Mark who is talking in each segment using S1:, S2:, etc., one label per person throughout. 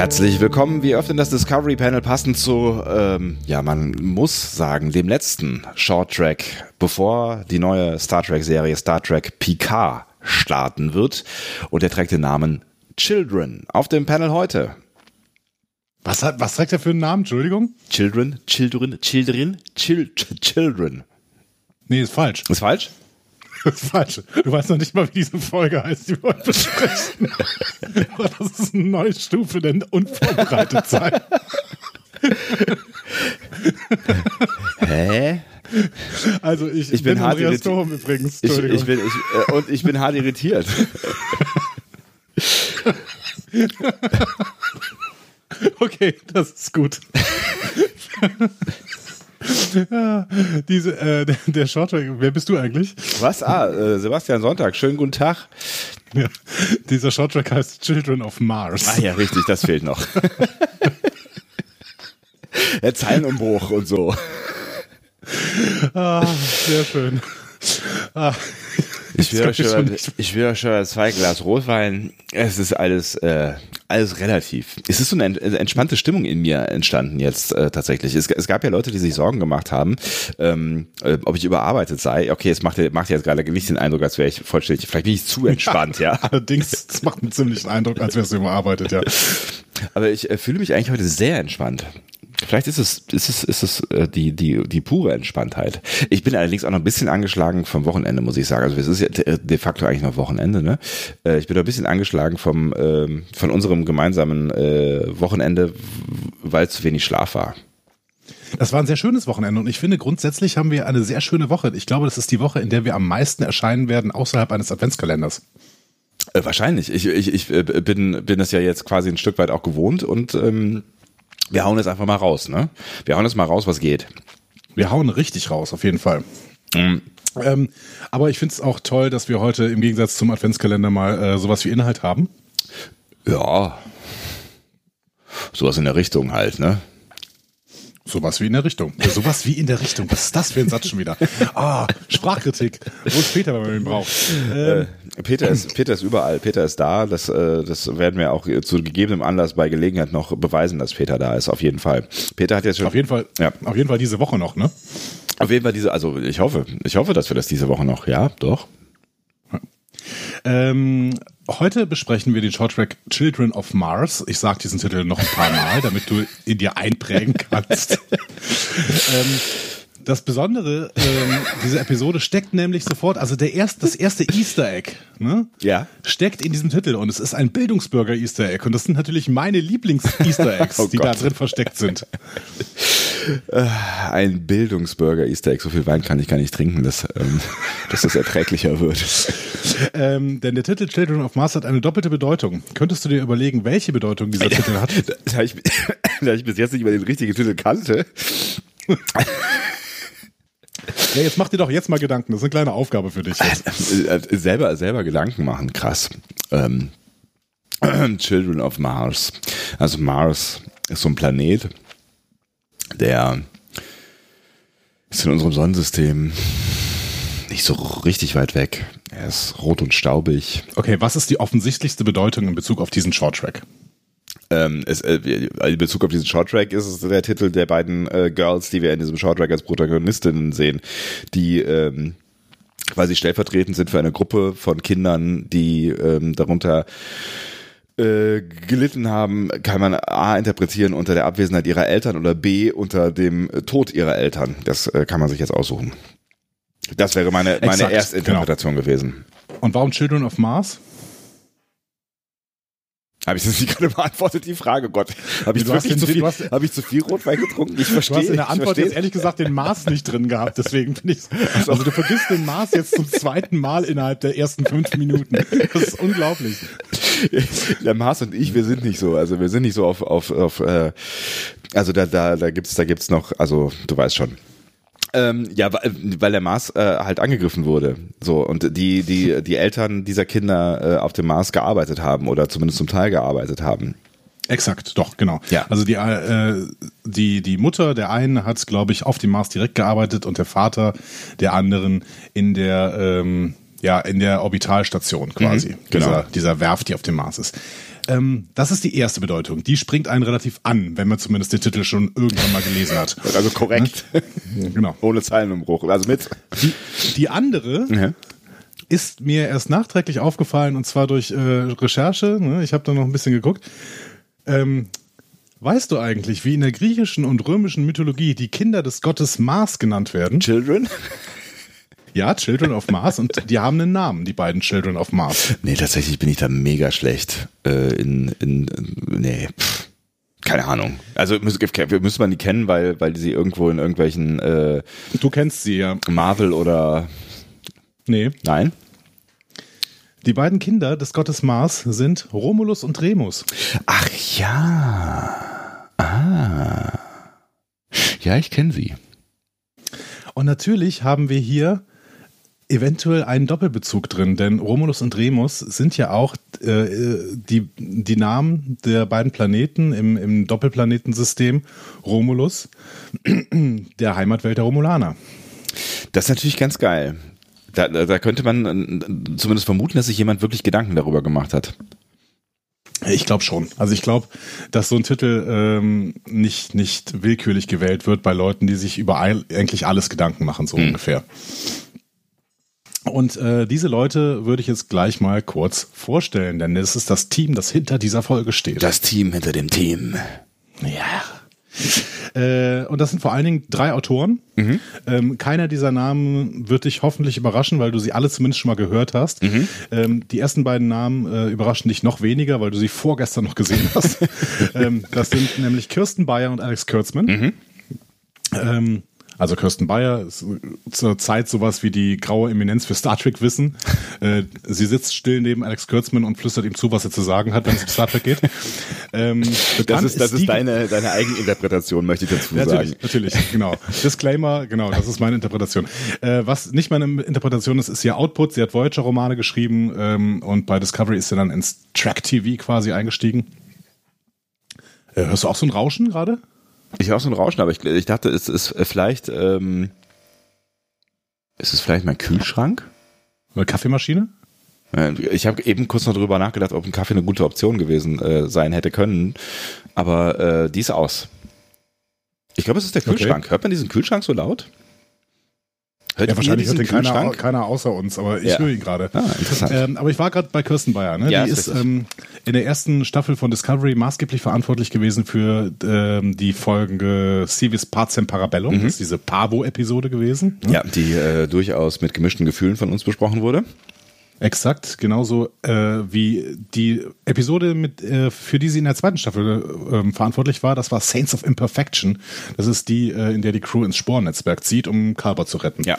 S1: Herzlich willkommen. Wir öffnen das Discovery Panel passend zu, ähm, ja, man muss sagen, dem letzten Short Track, bevor die neue Star Trek Serie Star Trek Picard starten wird. Und er trägt den Namen Children. Auf dem Panel heute.
S2: Was, hat, was trägt er für einen Namen? Entschuldigung?
S1: Children, Children, Children, Chil Children.
S2: Nee, ist falsch.
S1: Ist falsch?
S2: Das ist falsch. Du weißt noch nicht mal, wie diese Folge heißt, die wir heute besprechen. das ist eine neue Stufe denn unvorbereitet sein.
S1: Hä?
S2: Also ich,
S1: Ich bin
S2: bin
S1: hart
S2: Andreas
S1: irritiert.
S2: Thom übrigens.
S1: Ich, ich bin, ich, äh, und ich bin hart irritiert.
S2: Okay, das ist gut. Diese, äh, der- der Shorttrack, wer bist du eigentlich?
S1: Was? Ah, äh, Sebastian Sonntag. Schönen guten Tag.
S2: Ja, dieser Shorttrack heißt Children of Mars.
S1: Ah ja, richtig, das fehlt noch. Der Zeilenumbruch und so.
S2: Ah, sehr schön. Ah,
S1: Ich will, schon, ich will euch schon zwei Glas Rotwein. Es ist alles, äh, alles relativ. Es ist so eine ent- entspannte Stimmung in mir entstanden jetzt äh, tatsächlich. Es, es gab ja Leute, die sich Sorgen gemacht haben, ähm, äh, ob ich überarbeitet sei. Okay, es macht, macht jetzt gerade nicht den Eindruck, als wäre ich vollständig. Vielleicht bin ich zu entspannt, ja.
S2: Allerdings, das macht einen ziemlichen Eindruck, als wärst du überarbeitet, ja.
S1: Aber ich äh, fühle mich eigentlich heute sehr entspannt. Vielleicht ist es, ist es, ist es äh, die, die, die pure Entspanntheit. Ich bin allerdings auch noch ein bisschen angeschlagen vom Wochenende, muss ich sagen. Also es ist ja de de facto eigentlich noch Wochenende, ne? Äh, Ich bin ein bisschen angeschlagen vom, ähm, von unserem gemeinsamen äh, Wochenende, weil zu wenig Schlaf war.
S2: Das war ein sehr schönes Wochenende und ich finde, grundsätzlich haben wir eine sehr schöne Woche. Ich glaube, das ist die Woche, in der wir am meisten erscheinen werden außerhalb eines Adventskalenders.
S1: Äh, wahrscheinlich. Ich, ich, ich äh, bin, bin das ja jetzt quasi ein Stück weit auch gewohnt und ähm, wir hauen jetzt einfach mal raus, ne? Wir hauen jetzt mal raus, was geht.
S2: Wir hauen richtig raus, auf jeden Fall. Ähm, aber ich finde es auch toll, dass wir heute im Gegensatz zum Adventskalender mal äh, sowas wie Inhalt haben.
S1: Ja. Sowas in der Richtung halt, ne?
S2: Sowas wie in der Richtung. Ja, sowas wie in der Richtung. Was ist das für ein Satz schon wieder? Ah, Sprachkritik. Wo ist Peter, wenn man ihn braucht? Ähm,
S1: Äh, Peter ist, Peter ist überall, Peter ist da. Das, äh, das werden wir auch zu gegebenem Anlass bei Gelegenheit noch beweisen, dass Peter da ist, auf jeden Fall. Peter hat jetzt schon.
S2: auf jeden Fall,
S1: Ja.
S2: auf jeden Fall diese Woche noch, ne?
S1: Auf jeden Fall diese, also ich hoffe, ich hoffe, dass wir das diese Woche noch, ja, doch.
S2: Ähm, heute besprechen wir den Shorttrack Children of Mars. Ich sage diesen Titel noch ein paar Mal, damit du ihn dir einprägen kannst. ähm, das Besondere ähm, dieser Episode steckt nämlich sofort, also der erst, das erste Easter Egg, ne?
S1: Ja.
S2: Steckt in diesem Titel und es ist ein Bildungsbürger Easter Egg und das sind natürlich meine Lieblings-Easter Eggs,
S1: Oh
S2: die da
S1: Gott.
S2: drin versteckt sind.
S1: Ein Bildungsbürger Easter Egg. So viel Wein kann ich gar nicht trinken, dass, ähm, dass das erträglicher wird.
S2: Ähm, denn der Titel Children of Mars hat eine doppelte Bedeutung. Könntest du dir überlegen, welche Bedeutung dieser Titel hat?
S1: Da ich, da ich bis jetzt nicht mal den richtigen Titel kannte.
S2: Ja, jetzt mach dir doch jetzt mal Gedanken. Das ist eine kleine Aufgabe für dich. Jetzt.
S1: Äh, selber, selber Gedanken machen, krass. Ähm, Children of Mars. Also Mars ist so ein Planet, der ist in unserem Sonnensystem nicht so richtig weit weg. Er ist rot und staubig.
S2: Okay, was ist die offensichtlichste Bedeutung in Bezug auf diesen Shorttrack?
S1: Ähm, es, äh, in Bezug auf diesen Shorttrack ist es der Titel der beiden äh, Girls, die wir in diesem Shorttrack als Protagonistinnen sehen, die ähm, quasi stellvertretend sind für eine Gruppe von Kindern, die ähm, darunter äh, gelitten haben, kann man A interpretieren unter der Abwesenheit ihrer Eltern oder B unter dem Tod ihrer Eltern. Das äh, kann man sich jetzt aussuchen. Das wäre meine, meine
S2: Exakt,
S1: Erstinterpretation gewesen.
S2: Und warum Children of Mars?
S1: Habe ich das nicht gerade beantwortet, die Frage? Gott, habe ich,
S2: Du
S1: wirklich zu viel,
S2: du hast-
S1: habe ich zu viel Rotwein getrunken? Ich
S2: Du
S1: verstehe.
S2: hast in der Antwort jetzt ehrlich gesagt den Mars nicht drin gehabt, deswegen bin ich. Also du vergisst den Mars jetzt zum zweiten Mal innerhalb der ersten fünf Minuten. Das ist unglaublich.
S1: der Mars und ich, wir sind nicht so. Also wir sind nicht so auf, auf, auf äh, also da, da, da gibt's, da gibt's noch, also du weißt schon. Ähm, ja, weil, weil der Mars äh, halt angegriffen wurde. So und die die die Eltern dieser Kinder äh, auf dem Mars gearbeitet haben oder zumindest zum Teil gearbeitet haben.
S2: Exakt, doch, genau.
S1: Ja.
S2: Also die, äh, die, die Mutter der einen hat, glaube ich, auf dem Mars direkt gearbeitet und der Vater der anderen in der, ähm, ja, in der Orbitalstation quasi.
S1: Mhm, genau.
S2: Dieser, dieser Werft, die auf dem Mars ist. Ähm, das ist die erste Bedeutung. Die springt einen relativ an, wenn man zumindest den Titel schon irgendwann mal gelesen hat.
S1: Also korrekt.
S2: Genau.
S1: Ohne Zeilenumbruch. Also mit.
S2: Die, die andere
S1: Ja.
S2: ist mir erst nachträglich aufgefallen und zwar durch äh, Recherche. Ne? Ich habe da noch ein bisschen geguckt. Ähm, weißt du eigentlich, wie in der griechischen und römischen Mythologie die Kinder des Gottes Mars genannt werden?
S1: Children?
S2: Ja, Children of Mars und die haben einen Namen, die beiden Children of Mars.
S1: Nee, tatsächlich bin ich da mega schlecht. Äh, in, in, nee, pff, keine Ahnung. Also müsste man die kennen, weil, weil sie irgendwo in irgendwelchen äh,
S2: Du kennst sie ja.
S1: Marvel oder
S2: Nee.
S1: nein?
S2: Die beiden Kinder des Gottes Mars sind Romulus und Remus.
S1: Ach ja. Ah. Ja, ich kenne sie.
S2: Und natürlich haben wir hier eventuell einen Doppelbezug drin, denn Romulus und Remus sind ja auch äh, die, die Namen der beiden Planeten im, im Doppelplanetensystem. Romulus, der Heimatwelt der Romulaner.
S1: Das ist natürlich ganz geil. Da, da könnte man äh, zumindest vermuten, dass sich jemand wirklich Gedanken darüber gemacht hat.
S2: Ich glaube schon. Also ich glaube, dass so ein Titel ähm, nicht, nicht willkürlich gewählt wird bei Leuten, die sich über eigentlich alles Gedanken machen, so ungefähr. Und äh, diese Leute würde ich jetzt gleich mal kurz vorstellen, denn es ist das Team, das hinter dieser Folge steht.
S1: Das Team hinter dem Team.
S2: Ja. Äh, und das sind vor allen Dingen drei Autoren. Ähm, keiner dieser Namen wird dich hoffentlich überraschen, weil du sie alle zumindest schon mal gehört hast. Ähm, die ersten beiden Namen äh, überraschen dich noch weniger, weil du sie vorgestern noch gesehen hast. ähm, das sind nämlich Kirsten Bayer und Alex Kurtzman. Ähm, also Kirsten Bayer ist zur Zeit sowas wie die graue Eminenz für Star Trek Wissen. Äh, sie sitzt still neben Alex Kurtzman und flüstert ihm zu, was er zu sagen hat, wenn es um Star Trek geht. Ähm,
S1: Das ist, das ist
S2: die-
S1: deine, deine Eigeninterpretation, möchte ich dazu
S2: Natürlich,
S1: sagen.
S2: natürlich, genau. Disclaimer, genau, das ist meine Interpretation. Äh, was nicht meine Interpretation ist, ist ihr Output. Sie hat Voyager-Romane geschrieben ähm, und bei Discovery ist sie dann ins Track-TV quasi eingestiegen. Äh, hörst du auch so ein Rauschen gerade?
S1: Ich höre auch so ein Rauschen, aber ich, ich dachte, es ist vielleicht, ähm, ist es vielleicht mein Kühlschrank?
S2: Oder Kaffeemaschine?
S1: Äh, Ich habe eben kurz noch drüber nachgedacht, ob ein Kaffee eine gute Option gewesen äh, sein hätte können, aber äh, die ist aus. Ich glaube, es ist der
S2: Okay.
S1: Kühlschrank. Hört man diesen Kühlschrank so laut? Hört
S2: Ja, wahrscheinlich hört den keiner, keiner außer uns, aber ich
S1: Ja.
S2: höre ihn gerade.
S1: Ah, interessant.
S2: Ähm, aber ich war gerade bei Kirsten Bayer. Ne?
S1: Ja,
S2: die
S1: ist
S2: ähm, in der ersten Staffel von Discovery maßgeblich verantwortlich gewesen für ähm, die folgende Civis Pacem Parabellum.
S1: Mhm.
S2: Das ist diese Pavo-Episode gewesen. ne?
S1: ja, die äh, durchaus mit gemischten Gefühlen von uns besprochen wurde.
S2: Exakt, genauso äh, wie die Episode, mit, äh, für die sie in der zweiten Staffel äh, verantwortlich war, das war Saints of Imperfection. Das ist die, äh, in der die Crew ins Sporennetzwerk zieht, um Carver zu retten.
S1: Ja.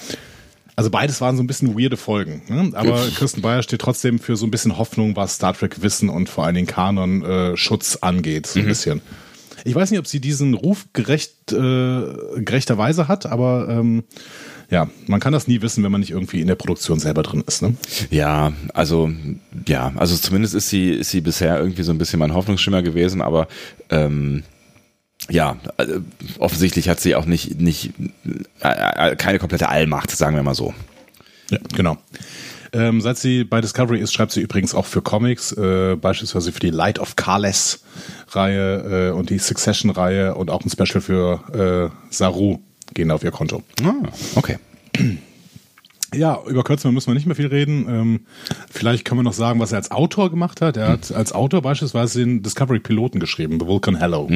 S2: Also beides waren so ein bisschen weirde Folgen. Ne? Aber Kirsten Bayer steht trotzdem für so ein bisschen Hoffnung, was Star Trek Wissen und vor allen Dingen Kanon äh, Schutz angeht. So ein bisschen. Ich weiß nicht, ob sie diesen Ruf gerecht, äh, gerechterweise hat, aber ähm, ja, man kann das nie wissen, wenn man nicht irgendwie in der Produktion selber drin ist. Ne?
S1: Ja, also ja, also zumindest ist sie ist sie bisher irgendwie so ein bisschen mein Hoffnungsschimmer gewesen, aber ähm, ja, also, offensichtlich hat sie auch nicht nicht äh, äh, keine komplette Allmacht, sagen wir mal so.
S2: Ja, genau. Ähm, seit sie bei Discovery ist, schreibt sie übrigens auch für Comics, äh, beispielsweise für die Light of Carless Reihe äh, und die Succession Reihe und auch ein Special für äh, Saru gehen auf ihr Konto.
S1: Ah, okay.
S2: Ja, über Kurtzman müssen wir nicht mehr viel reden. Ähm, vielleicht können wir noch sagen, was er als Autor gemacht hat. Er hat als Autor beispielsweise den Discovery-Piloten geschrieben, The Vulcan Hello.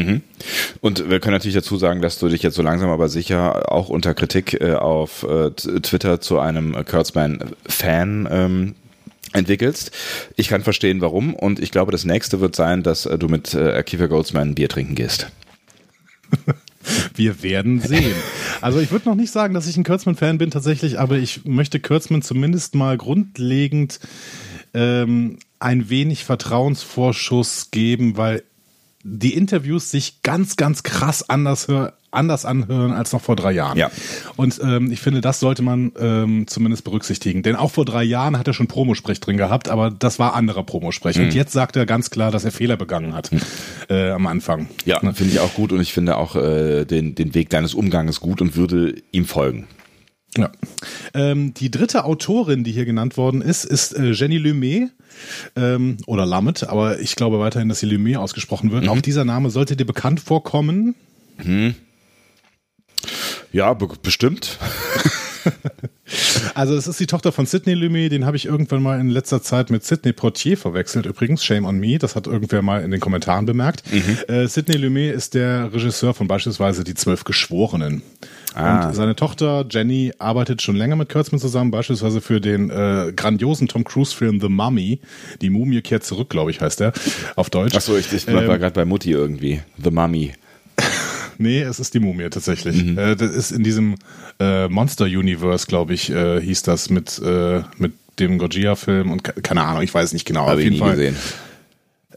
S1: Und wir können natürlich dazu sagen, dass du dich jetzt so langsam aber sicher auch unter Kritik äh, auf äh, Twitter zu einem Kurtzman-Fan ähm, entwickelst. Ich kann verstehen, warum. Und ich glaube, das nächste wird sein, dass äh, du mit äh, Kiefer Goldsman ein Bier trinken gehst.
S2: Wir werden sehen. Also ich würde noch nicht sagen, dass ich ein Kurtzman-Fan bin tatsächlich, aber ich möchte Kurtzman zumindest mal grundlegend ähm, ein wenig Vertrauensvorschuss geben, weil die Interviews sich ganz, ganz krass anders, anders anhören als noch vor drei Jahren.
S1: Ja.
S2: Und ähm, ich finde, das sollte man ähm, zumindest berücksichtigen. Denn auch vor drei Jahren hat er schon Promosprech drin gehabt, aber das war anderer Promosprech. Und jetzt sagt er ganz klar, dass er Fehler begangen hat äh, am Anfang.
S1: Ja,
S2: Ne?
S1: finde ich auch gut und ich finde auch äh, den, den Weg deines Umganges gut und würde ihm folgen.
S2: Ja. Ähm, die dritte Autorin, die hier genannt worden ist, ist äh, Jenny Lumet ähm, oder Lamet, aber ich glaube weiterhin, dass sie Lumet ausgesprochen wird. Mhm. Auch dieser Name sollte dir bekannt vorkommen. Mhm.
S1: Ja, be bestimmt.
S2: also es ist die Tochter von Sidney Lumet, den habe ich irgendwann mal in letzter Zeit mit Sidney Portier verwechselt. Übrigens, shame on me, das hat irgendwer mal in den Kommentaren bemerkt. Mhm. Äh, Sidney Lumet ist der Regisseur von beispielsweise Die Zwölf Geschworenen. Ah. Und seine Tochter Jenny arbeitet schon länger mit Kurtzman zusammen, beispielsweise für den äh, grandiosen Tom Cruise-Film The Mummy. Die Mumie kehrt zurück, glaube ich, heißt der auf Deutsch.
S1: Achso, ich, ich ähm, war gerade bei Mutti irgendwie. The Mummy.
S2: Nee, es ist die Mumie tatsächlich. Mhm. Äh, das ist in diesem äh, Monster Universe, glaube ich, äh, hieß das mit, äh, mit dem Gojira-Film und keine Ahnung, ich weiß nicht genau.
S1: Habe ich nie Fall. gesehen.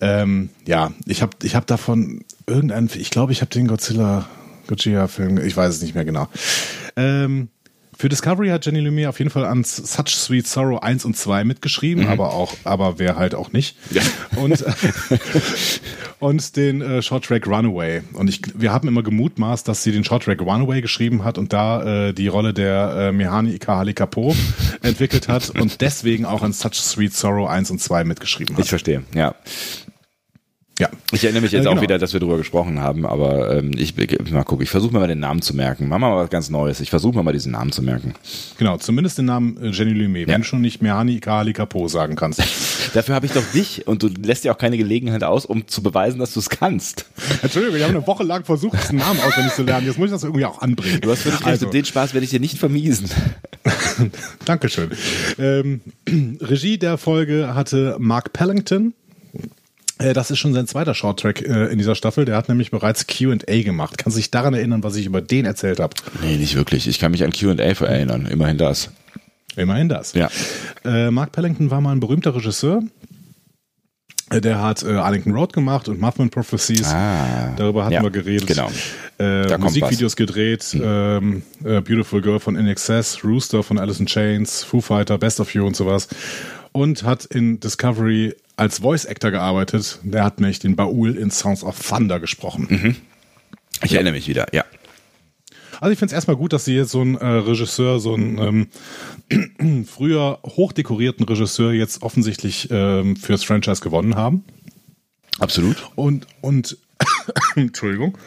S2: Ähm, ja, ich habe ich hab davon irgendeinen, ich glaube, ich habe den Godzilla Gojira-Film, ich weiß es nicht mehr genau. Ähm, für Discovery hat Jenny Lumiere auf jeden Fall an Such Sweet Sorrow 1 und 2 mitgeschrieben, mhm. aber auch, aber wer halt auch nicht. Ja. Und, und den äh, Short Track Runaway. Und ich, wir haben immer gemutmaßt, dass sie den Short Track Runaway geschrieben hat und da äh, die Rolle der äh, Mihani Ikahali Kapo entwickelt hat und deswegen auch an Such Sweet Sorrow 1 und 2 mitgeschrieben hat.
S1: Ich verstehe, ja. Ja. Ich erinnere mich jetzt äh, genau. auch wieder, dass wir darüber gesprochen haben, aber ähm, ich mal gucken, ich versuche mir mal den Namen zu merken. Machen wir mal was ganz Neues. Ich versuche mir mal diesen Namen zu merken.
S2: Genau, zumindest den Namen äh, Jenny Lumet, ja. wenn du schon nicht Mehani Kali Capo sagen kannst.
S1: Dafür habe ich doch dich und du lässt dir auch keine Gelegenheit aus, um zu beweisen, dass du es kannst.
S2: Entschuldigung, wir haben eine Woche lang versucht, diesen Namen auswendig zu lernen. Jetzt muss ich das irgendwie auch anbringen.
S1: Du hast völlig also. recht, den Spaß werde ich dir nicht vermiesen.
S2: Dankeschön. Ähm, Regie der Folge hatte Mark Pellington. Äh, das ist schon sein zweiter Shorttrack äh, in dieser Staffel. Der hat nämlich bereits QA gemacht. Kannst du dich daran erinnern, was ich über den erzählt habe?
S1: Nee, nicht wirklich. Ich kann mich an QA erinnern. Immerhin das.
S2: Immerhin das.
S1: Ja.
S2: Äh, Mark Pellington war mal ein berühmter Regisseur. Äh, der hat äh, Arlington Road gemacht und Mothman Prophecies.
S1: Ah,
S2: Darüber hatten ja, wir geredet.
S1: Genau.
S2: Äh, Musikvideos gedreht. Hm. Ähm, äh, Beautiful Girl von In Excess, Rooster von Alice in Chains, Foo Fighter, Best of You und sowas. Und hat in Discovery als Voice Actor gearbeitet. Der hat nämlich den Baul in Sounds of Thunder gesprochen.
S1: Mhm. Ich erinnere mich wieder, ja.
S2: Also ich finde es erstmal gut, dass sie jetzt so einen äh, Regisseur, so einen ähm, früher hochdekorierten Regisseur jetzt offensichtlich ähm, fürs Franchise gewonnen haben.
S1: Absolut.
S2: Und, und Entschuldigung.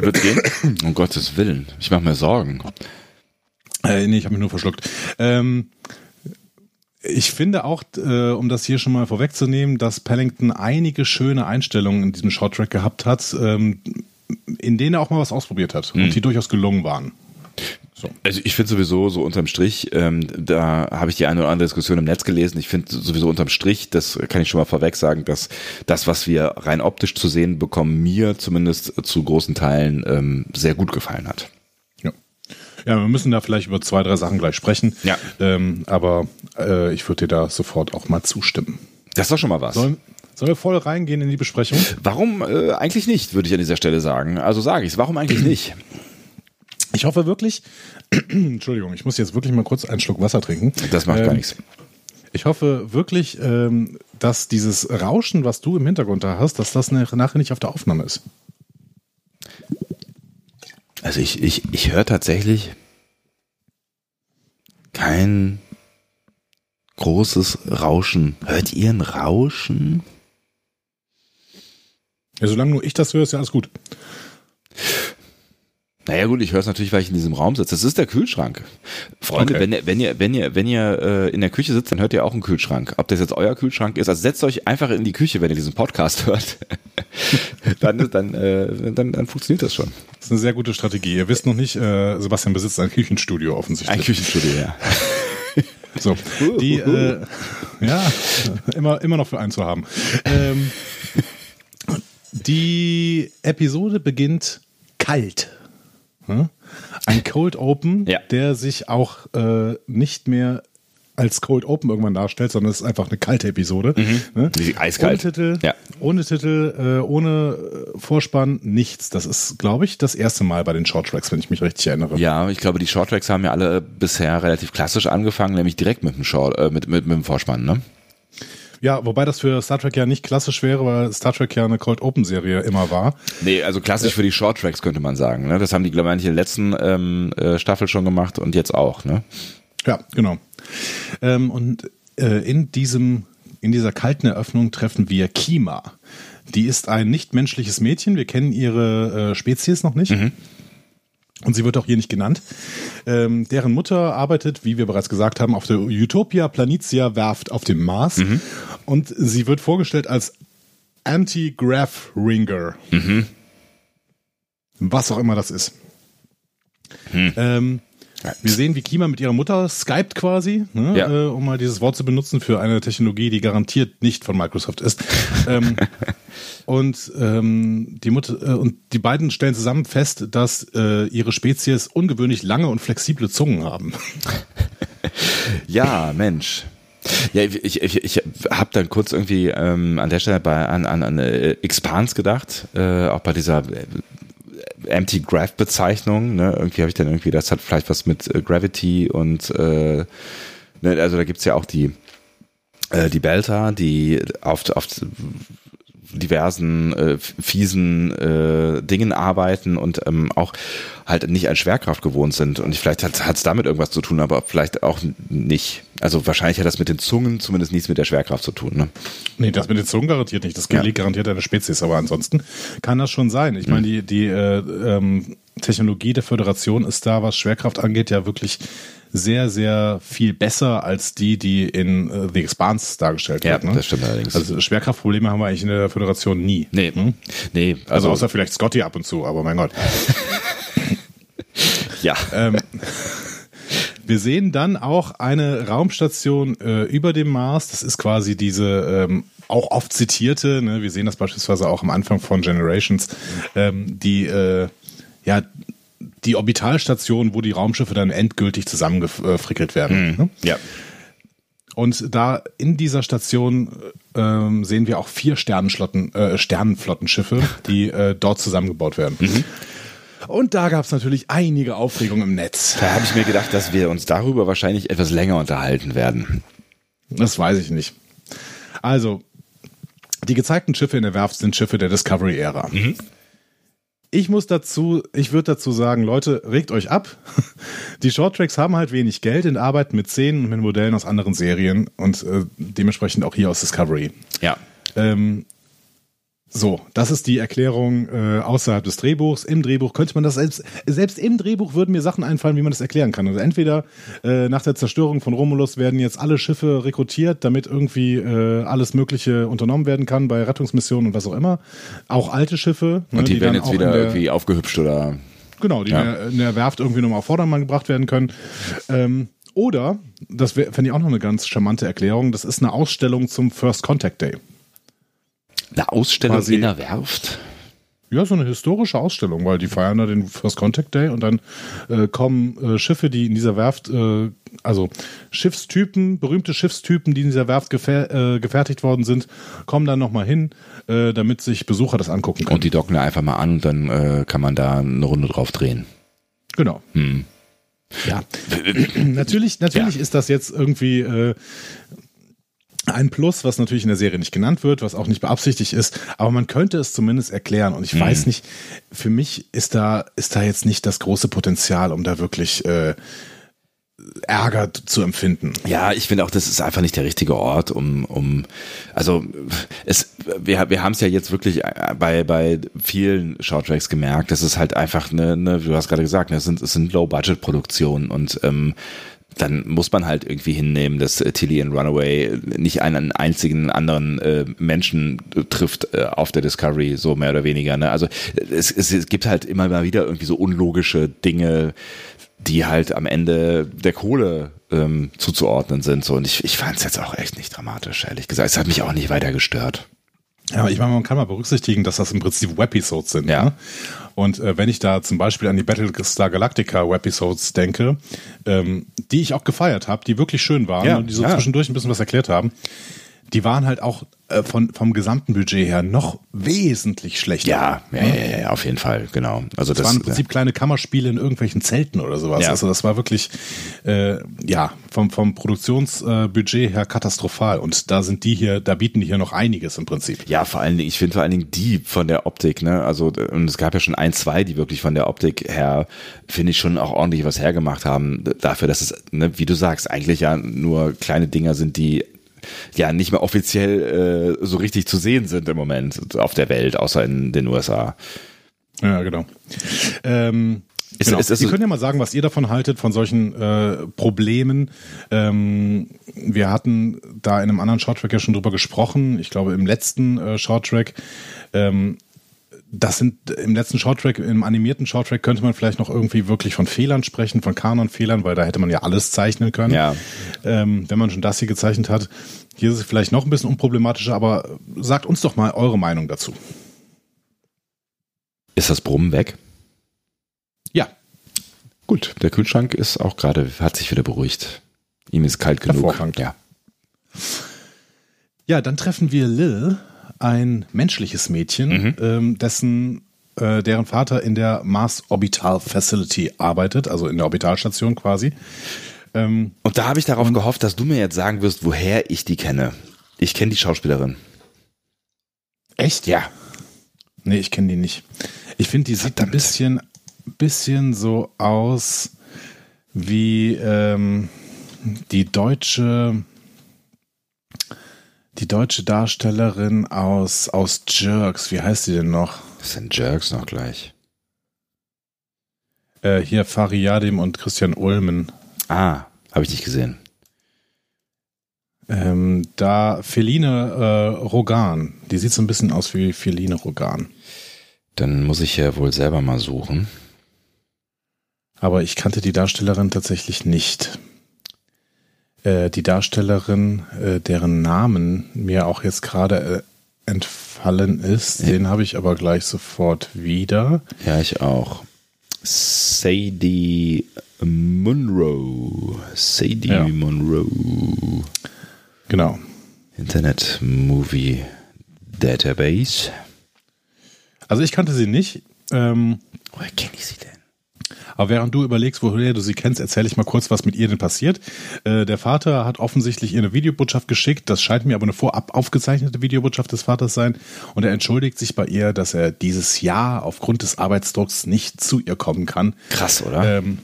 S1: Wird gehen? Um Gottes Willen. Ich mache mir Sorgen.
S2: Äh, nee, ich habe mich nur verschluckt. Ähm, ich finde auch, äh, um das hier schon mal vorwegzunehmen, dass Pellington einige schöne Einstellungen in diesem Shorttrack gehabt hat, ähm, in denen er auch mal was ausprobiert hat hm. und die durchaus gelungen waren.
S1: So. Also ich finde sowieso so unterm Strich, ähm, da habe ich die eine oder andere Diskussion im Netz gelesen. Ich finde sowieso unterm Strich, das kann ich schon mal vorweg sagen, dass das, was wir rein optisch zu sehen bekommen, mir zumindest zu großen Teilen ähm, sehr gut gefallen hat.
S2: Ja, wir müssen da vielleicht über zwei, drei Sachen gleich sprechen.
S1: Ja.
S2: Ähm, aber äh, ich würde dir da sofort auch mal zustimmen.
S1: Das ist doch schon mal was.
S2: Sollen, sollen wir voll reingehen in die Besprechung?
S1: Warum äh, eigentlich nicht, würde ich an dieser Stelle sagen. Also sage ich es, warum eigentlich nicht?
S2: Ich hoffe wirklich, Entschuldigung, ich muss jetzt wirklich mal kurz einen Schluck Wasser trinken.
S1: Das macht ähm, gar nichts.
S2: Ich hoffe wirklich, ähm, dass dieses Rauschen, was du im Hintergrund da hast, dass das nachher nicht auf der Aufnahme ist.
S1: Also ich, ich, ich höre tatsächlich kein großes Rauschen. Hört ihr ein Rauschen?
S2: Ja, solange nur ich das höre, ist ja alles gut.
S1: Naja gut, ich höre es natürlich, weil ich in diesem Raum sitze. Das ist der Kühlschrank. Freunde, okay. wenn, ihr, wenn ihr, wenn ihr, wenn ihr äh, in der Küche sitzt, dann hört ihr auch einen Kühlschrank. Ob das jetzt euer Kühlschrank ist, also setzt euch einfach in die Küche, wenn ihr diesen Podcast hört. dann, dann, äh, dann, dann funktioniert das schon.
S2: Das ist eine sehr gute Strategie. Ihr wisst noch nicht, äh, Sebastian besitzt ein Küchenstudio offensichtlich.
S1: Ein Küchenstudio, ja.
S2: so, die, äh, ja, immer, immer noch für einen zu haben. Ähm, die Episode beginnt kalt. Ein Cold Open,
S1: ja.
S2: der sich auch äh, nicht mehr als Cold Open irgendwann darstellt, sondern es ist einfach eine kalte Episode. Mhm.
S1: Ne? Eiskalt.
S2: Ohne Titel,
S1: ja.
S2: ohne, Titel äh, ohne äh, Vorspann, nichts. Das ist, glaube ich, das erste Mal bei den Shorttracks, wenn ich mich richtig erinnere.
S1: Ja, ich glaube, die Shorttracks haben ja alle bisher relativ klassisch angefangen, nämlich direkt mit dem, Short, äh, mit, mit, mit dem Vorspann, ne?
S2: Ja, wobei das für Star Trek ja nicht klassisch wäre, weil Star Trek ja eine Cold Open Serie immer war.
S1: Nee, also klassisch für die Short Tracks könnte man sagen. Ne? Das haben die, glaube ich, in der letzten ähm, äh, Staffel schon gemacht und jetzt auch. Ne?
S2: Ja, genau. Ähm, und äh, in diesem in dieser kalten Eröffnung treffen wir Kima. Die ist ein nichtmenschliches Mädchen. Wir kennen ihre äh, Spezies noch nicht. Mhm. Und sie wird auch hier nicht genannt. Ähm, deren Mutter arbeitet, wie wir bereits gesagt haben, auf der Utopia Planitia Werft auf dem Mars. Mhm. Und sie wird vorgestellt als Anti-Graph Ringer. Mhm. Was auch immer das ist. Hm. Ähm, wir sehen, wie Kima mit ihrer Mutter skypt quasi, ne, ja. äh, um mal dieses Wort zu benutzen für eine Technologie, die garantiert nicht von Microsoft ist. ähm, und ähm, die Mutter äh, und die beiden stellen zusammen fest, dass äh, ihre Spezies ungewöhnlich lange und flexible Zungen haben.
S1: ja, Mensch. Ja, ich, ich, ich habe dann kurz irgendwie ähm, an der Stelle bei, an, an, an äh, Expans gedacht, äh, auch bei dieser Empty Graph Bezeichnung. Ne? Irgendwie habe ich dann irgendwie, das hat vielleicht was mit äh, Gravity und äh, ne, also da gibt's ja auch die äh, die Belter, die auf, auf diversen äh, fiesen äh, Dingen arbeiten und ähm, auch halt nicht an Schwerkraft gewohnt sind. Und vielleicht hat es damit irgendwas zu tun, aber vielleicht auch nicht. Also wahrscheinlich hat das mit den Zungen zumindest nichts mit der Schwerkraft zu tun. Ne?
S2: Nee, das mit den Zungen garantiert nicht. Das ja. liegt garantiert eine Spezies. Aber ansonsten kann das schon sein. Ich meine, die, die äh, ähm, Technologie der Föderation ist da, was Schwerkraft angeht, ja wirklich sehr, sehr viel besser als die, die in uh, The Expanse dargestellt ja, wird.
S1: Ja, das stimmt allerdings.
S2: Also Schwerkraftprobleme haben wir eigentlich in der Föderation nie.
S1: Nee. Hm? Nee.
S2: Also, also außer vielleicht Scotty ab und zu, aber mein Gott.
S1: ja.
S2: Ähm, wir sehen dann auch eine Raumstation äh, über dem Mars. Das ist quasi diese ähm, auch oft zitierte, ne? wir sehen das beispielsweise auch am Anfang von Generations, ähm, die äh, ja die Orbitalstation, wo die Raumschiffe dann endgültig zusammengefrickelt werden. Mhm.
S1: Ne? Ja.
S2: Und da in dieser Station ähm, sehen wir auch vier Sternenflotten, äh, Sternenflottenschiffe, die äh, dort zusammengebaut werden. Mhm. Und da gab es natürlich einige Aufregung im Netz.
S1: Da habe ich mir gedacht, dass wir uns darüber wahrscheinlich etwas länger unterhalten werden.
S2: Das weiß ich nicht. Also, die gezeigten Schiffe in der Werft sind Schiffe der Discovery-Ära. Mhm ich muss dazu, ich würde dazu sagen, Leute, regt euch ab. Die Shorttracks haben halt wenig Geld und arbeiten mit Szenen und mit Modellen aus anderen Serien und äh, dementsprechend auch hier aus Discovery.
S1: Ja.
S2: Ähm, so, das ist die Erklärung äh, außerhalb des Drehbuchs. Im Drehbuch könnte man das selbst, selbst im Drehbuch würden mir Sachen einfallen, wie man das erklären kann. Also entweder äh, nach der Zerstörung von Romulus werden jetzt alle Schiffe rekrutiert, damit irgendwie äh, alles Mögliche unternommen werden kann bei Rettungsmissionen und was auch immer. Auch alte Schiffe.
S1: Ne, und die, die werden jetzt wieder der, irgendwie aufgehübscht oder.
S2: Genau, die ja. in der Werft irgendwie nochmal auf Vordermann gebracht werden können. Ähm, oder, das fände ich auch noch eine ganz charmante Erklärung, das ist eine Ausstellung zum First Contact Day.
S1: Eine Ausstellung in der Werft?
S2: Ja, so eine historische Ausstellung, weil die feiern da den First Contact Day und dann äh, kommen äh, Schiffe, die in dieser Werft, äh, also Schiffstypen, berühmte Schiffstypen, die in dieser Werft gefer äh, gefertigt worden sind, kommen dann nochmal hin, äh, damit sich Besucher das angucken können.
S1: Und die docken da einfach mal an und dann äh, kann man da eine Runde drauf drehen.
S2: Genau. Hm. Ja, natürlich, natürlich ja. ist das jetzt irgendwie äh, ein Plus, was natürlich in der Serie nicht genannt wird, was auch nicht beabsichtigt ist, aber man könnte es zumindest erklären. Und ich mhm. weiß nicht, für mich ist da, ist da jetzt nicht das große Potenzial, um da wirklich äh, Ärger zu empfinden.
S1: Ja, ich finde auch, das ist einfach nicht der richtige Ort, um, um also es, wir, wir haben es ja jetzt wirklich bei, bei vielen Shorttracks gemerkt, das ist halt einfach eine, eine du hast gerade gesagt, es sind, es sind Low-Budget-Produktionen und ähm, dann muss man halt irgendwie hinnehmen, dass äh, Tilly in Runaway nicht einen einzigen anderen äh, Menschen trifft äh, auf der Discovery, so mehr oder weniger. Ne? Also es, es, es gibt halt immer mal wieder irgendwie so unlogische Dinge, die halt am Ende der Kohle ähm, zuzuordnen sind. So. Und ich, ich fand es jetzt auch echt nicht dramatisch, ehrlich gesagt. Es hat mich auch nicht weiter gestört.
S2: Ja, ich meine, man kann mal berücksichtigen, dass das im Prinzip Webisodes sind.
S1: Ja.
S2: Ne? Und äh, wenn ich da zum Beispiel an die Battlestar Galactica Webisodes denke, ähm, die ich auch gefeiert habe, die wirklich schön waren ja, und die so ja. zwischendurch ein bisschen was erklärt haben, die waren halt auch äh, von, vom gesamten Budget her noch wesentlich schlechter.
S1: Ja, ja, ja, ja, auf jeden Fall, genau. Also das,
S2: das waren im Prinzip kleine Kammerspiele in irgendwelchen Zelten oder sowas.
S1: Ja.
S2: Also das war wirklich, äh, ja, vom, vom Produktionsbudget her katastrophal. Und da sind die hier, da bieten die hier noch einiges im Prinzip.
S1: Ja, vor allen Dingen, ich finde vor allen Dingen die von der Optik, ne, also, und es gab ja schon ein, zwei, die wirklich von der Optik her, finde ich schon auch ordentlich was hergemacht haben, dafür, dass es, ne, wie du sagst, eigentlich ja nur kleine Dinger sind, die ja nicht mehr offiziell äh, so richtig zu sehen sind im Moment auf der Welt, außer in den USA.
S2: Ja, genau. Ähm,
S1: Ist-
S2: genau.
S1: ist
S2: Sie
S1: so-
S2: können ja mal sagen, was ihr davon haltet, von solchen äh, Problemen. Ähm, wir hatten da in einem anderen Shorttrack ja schon drüber gesprochen. Ich glaube, im letzten äh, Shorttrack. Ähm, das sind im letzten Shorttrack, im animierten Shorttrack könnte man vielleicht noch irgendwie wirklich von Fehlern sprechen, von Kanon-Fehlern, weil da hätte man ja alles zeichnen können.
S1: Ja.
S2: Ähm, wenn man schon das hier gezeichnet hat. Hier ist es vielleicht noch ein bisschen unproblematischer, aber sagt uns doch mal eure Meinung dazu.
S1: Ist das Brummen weg?
S2: Ja,
S1: Gut, der Kühlschrank ist auch gerade, hat sich wieder beruhigt. Ihm ist kalt genug.
S2: Hervorragend.
S1: Ja.
S2: Ja, dann treffen wir Lil, ein menschliches Mädchen, ähm, dessen äh, deren Vater in der Mars Orbital Facility arbeitet, also in der Orbitalstation quasi. Ähm,
S1: Und da habe ich darauf gehofft, dass du mir jetzt sagen wirst, woher ich die kenne. Ich kenne die Schauspielerin.
S2: echt?
S1: Ja.
S2: Nee, ich kenne die nicht. Ich finde, die sieht ein
S1: Verdammt.
S2: bisschen, bisschen so aus wie ähm, die deutsche die deutsche Darstellerin aus, aus Jerks. Wie heißt die denn noch?
S1: Das sind Jerks noch gleich.
S2: Äh, hier Fariadim und Christian Ulmen.
S1: Ah, habe ich nicht gesehen.
S2: Ähm, da Feline äh, Rogan. Die sieht so ein bisschen aus wie Feline Rogan.
S1: Dann muss ich ja wohl selber mal suchen.
S2: Aber ich kannte die Darstellerin tatsächlich nicht. Äh, die Darstellerin, äh, deren Namen mir auch jetzt gerade äh, entfallen ist, den habe ich aber gleich sofort wieder.
S1: Ja, ich auch. Sadie Monroe. Sadie
S2: Ja.
S1: Monroe.
S2: Genau.
S1: Internet Movie Database.
S2: Also ich kannte sie nicht. Ähm,
S1: Woher kenne ich sie denn?
S2: Aber während du überlegst, woher du sie kennst, erzähle ich mal kurz, was mit ihr denn passiert. Äh, der Vater hat offensichtlich ihr eine Videobotschaft geschickt. Das scheint mir aber eine vorab aufgezeichnete Videobotschaft des Vaters sein. Und er entschuldigt sich bei ihr, dass er dieses Jahr aufgrund des Arbeitsdrucks nicht zu ihr kommen kann.
S1: Krass, oder?
S2: Ähm,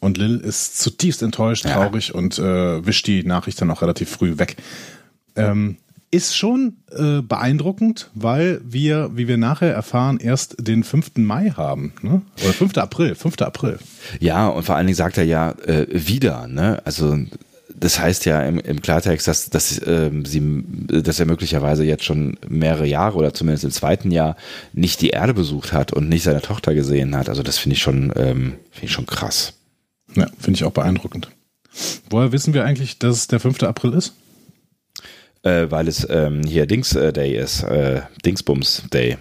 S2: und Lil ist zutiefst enttäuscht,
S1: Ja.
S2: traurig und äh, wischt die Nachricht dann auch relativ früh weg. Ähm, ist schon äh, beeindruckend, weil wir, wie wir nachher erfahren, erst den 5. Mai haben. Ne? Oder 5. April, 5. April.
S1: Ja, und vor allen Dingen sagt er ja äh, wieder, ne? Also das heißt ja im, im Klartext, dass, dass, ähm, sie, dass er möglicherweise jetzt schon mehrere Jahre oder zumindest im zweiten Jahr nicht die Erde besucht hat und nicht seine Tochter gesehen hat. Also das finde ich schon, ähm, finde ich schon krass.
S2: Ja, finde ich auch beeindruckend. Woher wissen wir eigentlich, dass es der 5. April ist?
S1: Äh, weil es ähm, hier Dings äh, Day ist, äh, Dingsbums Day.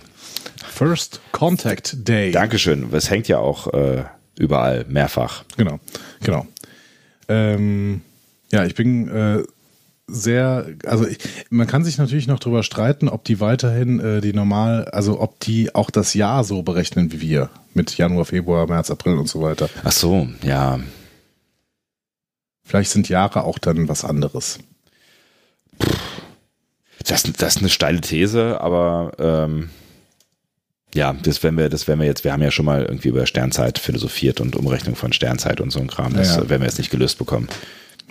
S2: First Contact Day.
S1: Dankeschön. Es hängt ja auch äh, überall mehrfach.
S2: Genau, genau. Ähm, ja, ich bin äh, sehr, also ich, man kann sich natürlich noch drüber streiten, ob die weiterhin äh, die normal, also ob die auch das Jahr so berechnen wie wir mit Januar, Februar, März, April und so weiter.
S1: Ach so, ja.
S2: Vielleicht sind Jahre auch dann was anderes.
S1: Das, das ist eine steile These, aber ähm, ja, das werden wir, das werden wir jetzt, wir haben ja schon mal irgendwie über Sternzeit philosophiert und Umrechnung von Sternzeit und so ein Kram. Das
S2: Ja,
S1: werden wir jetzt nicht gelöst bekommen.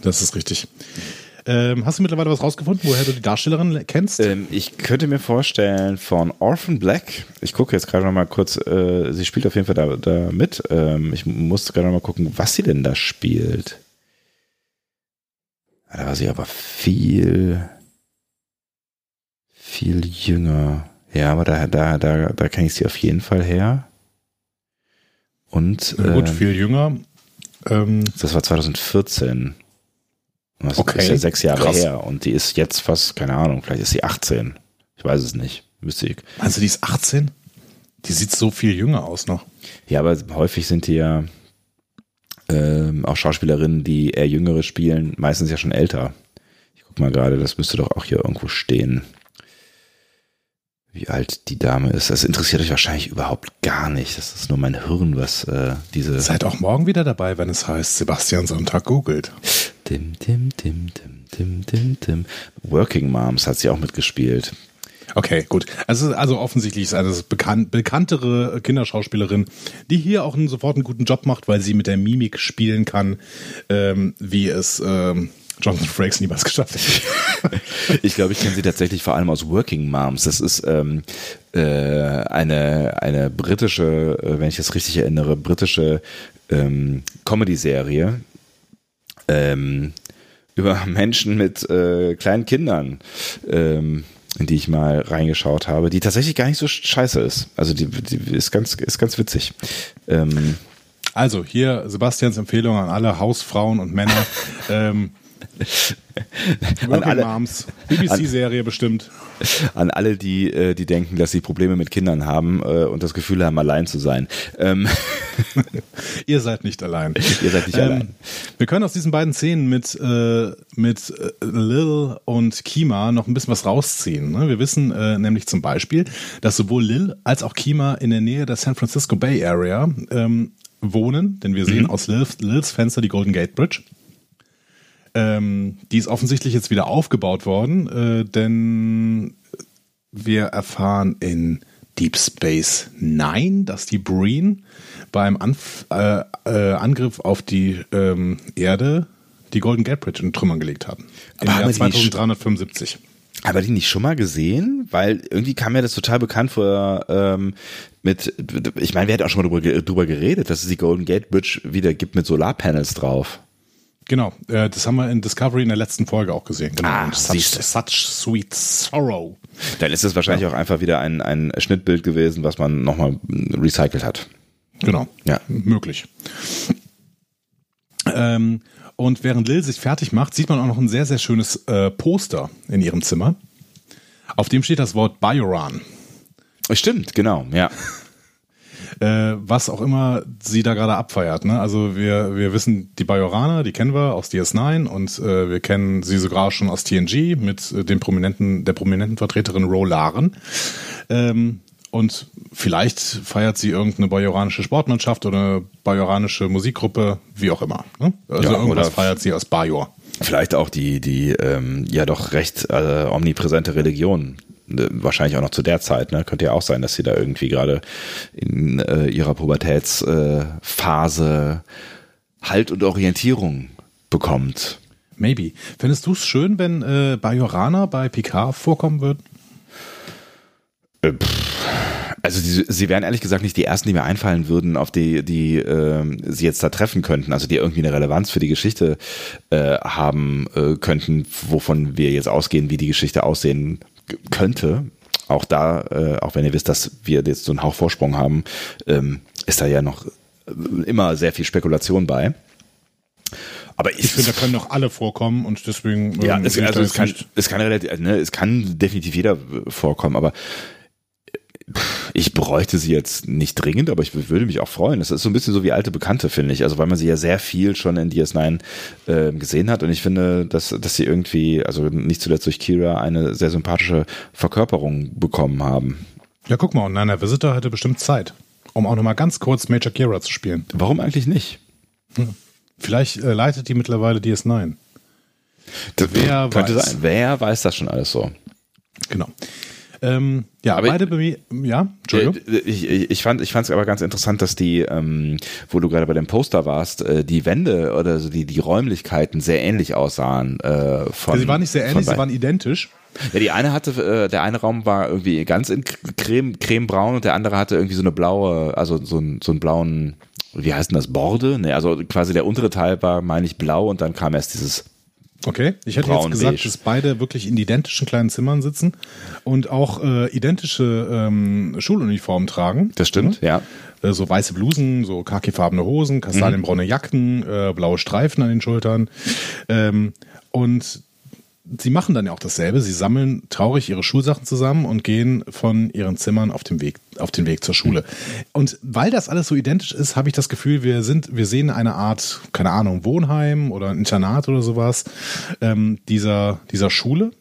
S2: Das ist richtig. Ähm, hast du mittlerweile was rausgefunden, woher du die Darstellerin kennst?
S1: Ähm, ich könnte mir vorstellen, von Orphan Black, ich gucke jetzt gerade noch mal kurz, äh, sie spielt auf jeden Fall da, da mit. Ähm, ich musste gerade noch mal gucken, was sie denn da spielt. Da war sie aber viel, viel jünger. Ja, aber da, da, da, da kenne ich sie auf jeden Fall her. Und
S2: Na gut,
S1: äh,
S2: viel jünger. Ähm,
S1: das war 2014. Und Das
S2: Okay,
S1: ist ja sechs Jahre
S2: krass.
S1: her. Und die ist jetzt fast, keine Ahnung, vielleicht ist sie 18. Ich weiß es nicht. Müsste ich.
S2: meinst du, die ist 18? Die sieht so viel jünger aus noch.
S1: Ja, aber häufig sind die ja ähm, auch Schauspielerinnen, die eher Jüngere spielen, meistens ja schon älter. Ich guck mal gerade, das müsste doch auch hier irgendwo stehen. Wie alt die Dame ist. Das interessiert euch wahrscheinlich überhaupt gar nicht. Das ist nur mein Hirn, was äh, diese.
S2: Seid auch morgen wieder dabei, wenn es heißt, Sebastian Sonntag googelt.
S1: Tim, Tim, Tim, Tim, Tim, Tim, Tim. Working Moms hat sie auch mitgespielt.
S2: Okay, gut. Also, also offensichtlich ist eine bekannt, bekanntere Kinderschauspielerin, die hier auch einen, sofort einen guten Job macht, weil sie mit der Mimik spielen kann, ähm, wie es ähm, Jonathan Frakes niemals geschafft hat.
S1: ich glaube, ich kenne sie tatsächlich vor allem aus Working Moms. Das ist ähm, äh, eine, eine britische, äh, wenn ich das richtig erinnere, britische ähm, Comedy-Serie ähm, über Menschen mit äh, kleinen Kindern. Ähm, in die ich mal reingeschaut habe, die tatsächlich gar nicht so scheiße ist. Also die, die ist ganz, ist ganz witzig. Ähm,
S2: also hier Sebastians Empfehlung an alle Hausfrauen und Männer. ähm,
S1: an alle, Moms,
S2: BBC-Serie bestimmt.
S1: An alle, die, äh, die denken, dass sie Probleme mit Kindern haben äh, und das Gefühl haben, allein zu sein. Ähm.
S2: Ihr seid nicht allein.
S1: Ihr seid nicht ähm, allein.
S2: Wir können aus diesen beiden Szenen mit, äh, mit äh, Lil und Kima noch ein bisschen was rausziehen. Ne? Wir wissen äh, nämlich zum Beispiel, dass sowohl Lil als auch Kima in der Nähe der San Francisco Bay Area ähm, wohnen, denn wir sehen mhm. aus Lils, Lils Fenster die Golden Gate Bridge. Ähm, die ist offensichtlich jetzt wieder aufgebaut worden, äh, denn wir erfahren in Deep Space Nine, dass die Breen beim Anf äh, äh, Angriff auf die ähm, Erde die Golden Gate Bridge in Trümmern gelegt haben. Im Aber Jahr 2375.
S1: Aber die nicht schon mal gesehen? Weil irgendwie kam mir das total bekannt vor ähm, mit, ich meine, wir hätten auch schon mal drüber, drüber geredet, dass es die Golden Gate Bridge wieder gibt mit Solarpanels drauf.
S2: Genau, äh, das haben wir in Discovery in der letzten Folge auch gesehen. Genau.
S1: Ah,
S2: such, such sweet sorrow.
S1: Dann ist es wahrscheinlich ja. auch einfach wieder ein, ein Schnittbild gewesen, was man nochmal recycelt hat.
S2: Genau, ja. möglich. Ähm, und während Lil sich fertig macht, sieht man auch noch ein sehr, sehr schönes äh, Poster in ihrem Zimmer. Auf dem steht das Wort Bioran.
S1: Stimmt, genau, ja
S2: äh, was auch immer sie da gerade abfeiert. Ne? Also wir, wir wissen, die Bajoraner, die kennen wir aus DS9 und äh, wir kennen sie sogar schon aus TNG mit äh, dem prominenten, der prominenten Vertreterin Rolaren. Ähm, und vielleicht feiert sie irgendeine bajoranische Sportmannschaft oder eine bajoranische Musikgruppe, wie auch immer. Ne? Also ja, irgendwas feiert sie aus Bajor.
S1: Vielleicht auch die, die ähm, ja doch recht äh, omnipräsente Religion Ne, wahrscheinlich auch noch zu der Zeit, ne? Könnte ja auch sein, dass sie da irgendwie gerade in äh, ihrer Pubertätsphase äh, Halt und Orientierung bekommt.
S2: Maybe. Findest du es schön, wenn äh, Bajorana bei Picard vorkommen würden?
S1: Äh, also die, sie wären ehrlich gesagt nicht die ersten, die mir einfallen würden, auf die, die äh, sie jetzt da treffen könnten, also die irgendwie eine Relevanz für die Geschichte äh, haben äh, könnten, wovon wir jetzt ausgehen, wie die Geschichte aussehen könnte, auch da, äh, auch wenn ihr wisst, dass wir jetzt so einen Hauch Vorsprung haben, ähm, ist da ja noch äh, immer sehr viel Spekulation bei.
S2: Aber ich, ich finde, da können doch alle vorkommen und deswegen.
S1: Ja, ähm, es, also es kann, es kann relativ, ne, es kann definitiv jeder vorkommen, aber ich bräuchte sie jetzt nicht dringend, aber ich würde mich auch freuen. Das ist so ein bisschen so wie alte Bekannte, finde ich. Also weil man sie ja sehr viel schon in DS9 äh, gesehen hat und ich finde, dass, dass sie irgendwie, also nicht zuletzt durch Kira, eine sehr sympathische Verkörperung bekommen haben.
S2: Ja, guck mal, und Nana Visitor hatte bestimmt Zeit, um auch nochmal ganz kurz Major Kira zu spielen.
S1: Warum eigentlich nicht?
S2: Hm. Vielleicht äh, leitet die mittlerweile DS9.
S1: Das Wer könnte weiß. sein. Wer weiß das schon alles so?
S2: Genau. Ähm, ja, aber beide bei mir, ja,
S1: Entschuldigung. Ich, ich, ich fand es aber ganz interessant, dass die, ähm, wo du gerade bei dem Poster warst, äh, die Wände oder so die, die Räumlichkeiten sehr ähnlich aussahen. Äh, von,
S2: ja, sie waren nicht sehr ähnlich, sie waren identisch.
S1: Ja, die eine hatte, äh, der eine Raum war irgendwie ganz in Creme, cremebraun und der andere hatte irgendwie so eine blaue, also so, ein, so einen blauen, wie heißt denn das, Borde? Ne, also quasi der untere Teil war, meine ich, blau und dann kam erst dieses
S2: Okay, ich hätte jetzt gesagt, dass beide wirklich in identischen kleinen Zimmern sitzen und auch äh, identische ähm, Schuluniformen tragen.
S1: Das stimmt, ja.
S2: Äh, so weiße Blusen, so khakifarbene Hosen, kastanienbraune Jacken, äh, blaue Streifen an den Schultern. Ähm, und sie machen dann ja auch dasselbe. Sie sammeln traurig ihre Schulsachen zusammen und gehen von ihren Zimmern auf dem Weg, auf den Weg zur Schule. Und weil das alles so identisch ist, habe ich das Gefühl, wir sind, wir sehen eine Art, keine Ahnung, Wohnheim oder ein Internat oder sowas ähm, dieser dieser Schule.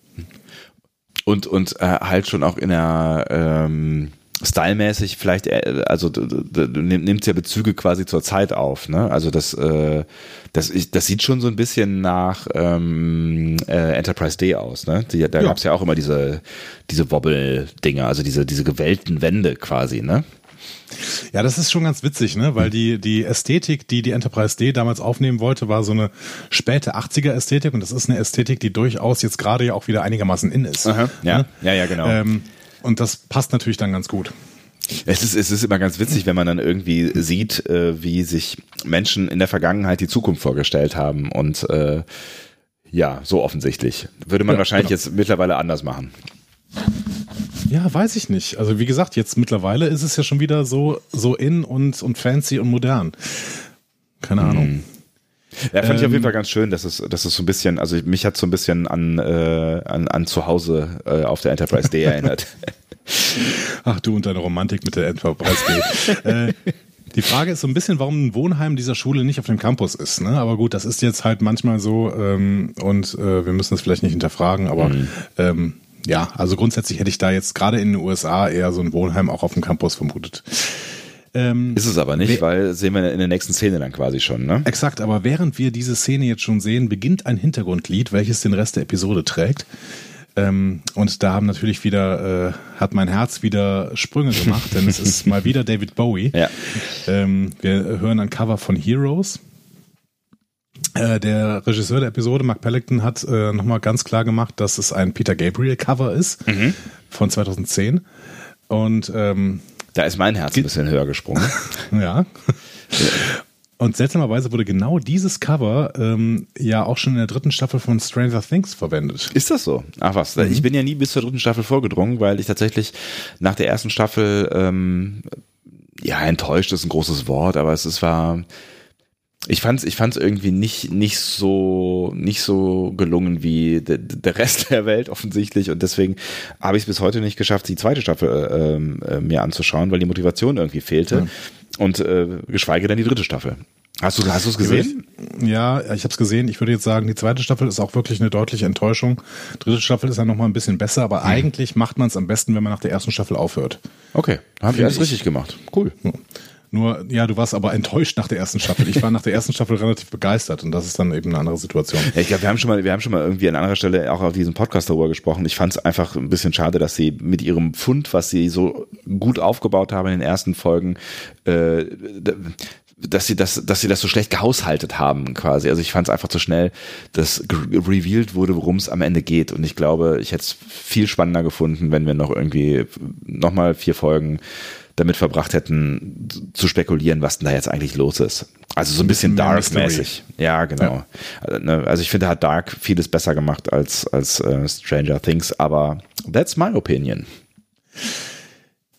S1: Und und äh, halt schon auch in der ähm stylmäßig vielleicht, äh, also nimmt ja Bezüge quasi zur Zeit auf, ne? Also das, äh, das, das sieht schon so ein bisschen nach ähm, äh, Enterprise D aus, ne? Die, da ja. gab es ja auch immer diese, diese Wobble-Dinger, also diese, diese gewellten Wände quasi, ne?
S2: Ja, das ist schon ganz witzig, ne? Weil die, die Ästhetik, die die Enterprise D damals aufnehmen wollte, war so eine späte 80er Ästhetik und das ist eine Ästhetik, die durchaus jetzt gerade ja auch wieder einigermaßen in ist.
S1: Aha, ja, ne? ja, ja, genau.
S2: Ähm, und das passt natürlich dann ganz gut.
S1: Es ist, es ist immer ganz witzig, wenn man dann irgendwie sieht, äh, wie sich Menschen in der Vergangenheit die Zukunft vorgestellt haben. Und äh, ja, so offensichtlich. Würde man ja, wahrscheinlich genau. jetzt mittlerweile anders machen.
S2: Ja, weiß ich nicht. Also wie gesagt, jetzt mittlerweile ist es ja schon wieder so, so in und, und fancy und modern. Keine Ahnung.
S1: Ja, fand ähm, ich auf jeden ähm, Fall ganz schön, dass es, dass es so ein bisschen, also mich hat so ein bisschen an, äh, an, an zu Hause äh, auf der Enterprise D erinnert.
S2: Ach du und deine Romantik mit der Enterprise D. äh, die Frage ist so ein bisschen, warum ein Wohnheim dieser Schule nicht auf dem Campus ist. Ne? Aber gut, das ist jetzt halt manchmal so ähm, und äh, wir müssen das vielleicht nicht hinterfragen, aber mhm. ähm, ja, also grundsätzlich hätte ich da jetzt gerade in den USA eher so ein Wohnheim auch auf dem Campus vermutet.
S1: Ähm, ist es aber nicht, weil sehen wir in der nächsten Szene dann quasi schon, ne?
S2: Exakt, aber während wir diese Szene jetzt schon sehen, beginnt ein Hintergrundlied, welches den Rest der Episode trägt. Ähm, und da haben natürlich wieder, äh, hat mein Herz wieder Sprünge gemacht, denn es ist mal wieder David Bowie. Ja. Ähm, wir hören ein Cover von Heroes. Äh, der Regisseur der Episode, Mark Pellington, hat äh, nochmal ganz klar gemacht, dass es ein Peter Gabriel Cover ist mhm. von 2010. Und ähm,
S1: da ist mein Herz ein bisschen höher gesprungen.
S2: ja. Und seltsamerweise wurde genau dieses Cover ähm, ja auch schon in der dritten Staffel von Stranger Things verwendet.
S1: Ist das so? Ach was, mhm. ich bin ja nie bis zur dritten Staffel vorgedrungen, weil ich tatsächlich nach der ersten Staffel, ähm, ja, enttäuscht ist ein großes Wort, aber es, es war, ich fand's, ich fand's irgendwie nicht, nicht so, nicht so gelungen wie de, der Rest der Welt offensichtlich und deswegen habe ich es bis heute nicht geschafft, die zweite Staffel äh, ähm, äh, mir anzuschauen, weil die Motivation irgendwie fehlte mhm. und äh, geschweige denn die dritte Staffel. Hast du, hast du es gesehen?
S2: Ja, ich habe es gesehen. Ich würde jetzt sagen, die zweite Staffel ist auch wirklich eine deutliche Enttäuschung. Dritte Staffel ist dann noch mal ein bisschen besser, aber mhm. eigentlich macht man es am besten, wenn man nach der ersten Staffel aufhört.
S1: Okay, haben wir alles richtig gemacht. Cool.
S2: Ja. Nur, ja, du warst aber enttäuscht nach der ersten Staffel. Ich war nach der ersten Staffel relativ begeistert und das ist dann eben eine andere Situation.
S1: Ja, ich glaube, wir haben schon mal, wir haben schon mal irgendwie an anderer Stelle auch auf diesem Podcast darüber gesprochen. Ich fand es einfach ein bisschen schade, dass sie mit ihrem Fund, was sie so gut aufgebaut haben in den ersten Folgen, äh, dass sie das, dass sie das so schlecht gehaushaltet haben quasi. Also ich fand es einfach zu schnell, dass revealed wurde, worum es am Ende geht. Und ich glaube, ich hätte es viel spannender gefunden, wenn wir noch irgendwie nochmal vier Folgen damit verbracht hätten, zu spekulieren, was denn da jetzt eigentlich los ist. Also so ein bisschen Dark-mäßig. Ja, genau. Ja. Ne, also ich finde, hat Dark vieles besser gemacht als, als äh, Stranger Things, aber that's my opinion.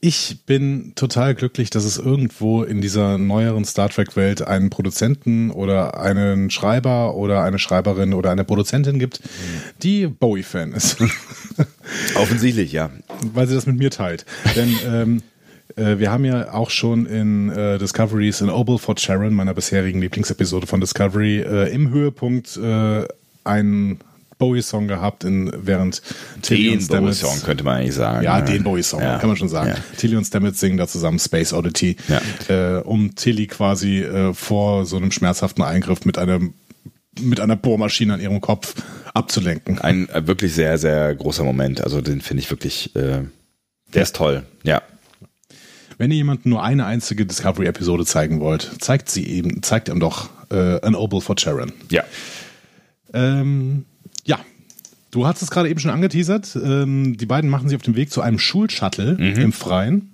S2: Ich bin total glücklich, dass es irgendwo in dieser neueren Star Trek-Welt einen Produzenten oder einen Schreiber oder eine Schreiberin oder eine Produzentin gibt, die Bowie-Fan ist.
S1: Offensichtlich, ja.
S2: Weil sie das mit mir teilt. Denn ähm, äh, wir haben ja auch schon in äh, Discoveries in Obel Fort Sharon, meiner bisherigen Lieblingsepisode von Discovery, äh, im Höhepunkt äh, einen Bowie-Song gehabt, in, während
S1: Tilly den und Stamets... Bowie-Song könnte man eigentlich sagen.
S2: Ja, ja. den Bowie-Song, ja. kann man schon sagen. Ja. Tilly und Stamets singen da zusammen Space Oddity, äh, um Tilly quasi vor so einem schmerzhaften Eingriff mit einem mit einer Bohrmaschine an ihrem Kopf abzulenken.
S1: Ein wirklich sehr, sehr großer Moment. Also den finde ich wirklich, äh, der ist toll, ja.
S2: Wenn ihr jemandem nur eine einzige Discovery-Episode zeigen wollt, zeigt sie eben, zeigt ihm doch äh, An Oval for Sharon.
S1: Ja.
S2: Ähm, ja. Du hast es gerade eben schon angeteasert. Ähm, die beiden machen sich auf den Weg zu einem Schulshuttle mhm. im Freien.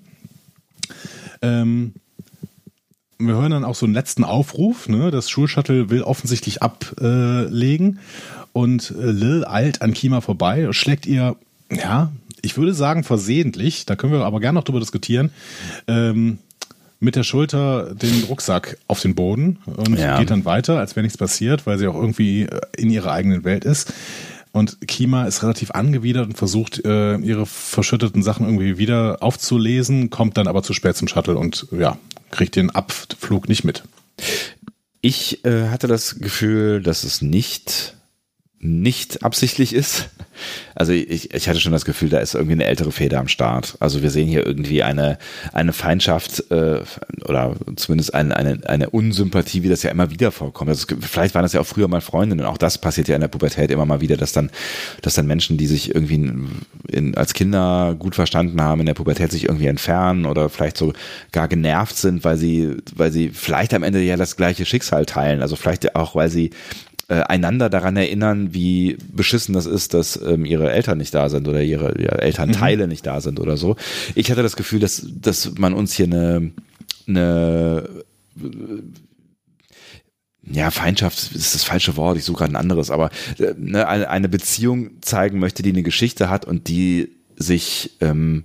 S2: Ähm, wir hören dann auch so einen letzten Aufruf. Ne? Das Schulshuttle will offensichtlich ablegen. Und äh, Lil eilt an Kima vorbei, schlägt ihr, ja, ich würde sagen versehentlich, da können wir aber gerne noch drüber diskutieren, ähm, mit der Schulter den Rucksack auf den Boden und ja. geht dann weiter, als wäre nichts passiert, weil sie auch irgendwie äh, in ihrer eigenen Welt ist. Und Kima ist relativ angewidert und versucht, äh, ihre verschütteten Sachen irgendwie wieder aufzulesen, kommt dann aber zu spät zum Shuttle und ja, kriegt den Abflug nicht mit.
S1: Ich äh, hatte das Gefühl, dass es nicht nicht absichtlich ist. Also ich, ich hatte schon das Gefühl, da ist irgendwie eine ältere Feder am Start. Also wir sehen hier irgendwie eine, eine Feindschaft äh, oder zumindest eine, eine, eine Unsympathie, wie das ja immer wieder vorkommt. Also es, vielleicht waren das ja auch früher mal Freundinnen. Auch das passiert ja in der Pubertät immer mal wieder, dass dann, dass dann Menschen, die sich irgendwie in, in, als Kinder gut verstanden haben, in der Pubertät sich irgendwie entfernen oder vielleicht so gar genervt sind, weil sie, weil sie vielleicht am Ende ja das gleiche Schicksal teilen. Also vielleicht auch, weil sie äh, einander daran erinnern, wie beschissen das ist, dass ähm, ihre Eltern nicht da sind oder ihre, ihre Elternteile mhm. nicht da sind oder so. Ich hatte das Gefühl, dass, dass man uns hier eine, eine ja, Feindschaft ist das falsche Wort, ich suche gerade ein anderes, aber äh, ne, eine Beziehung zeigen möchte, die eine Geschichte hat und die sich ähm,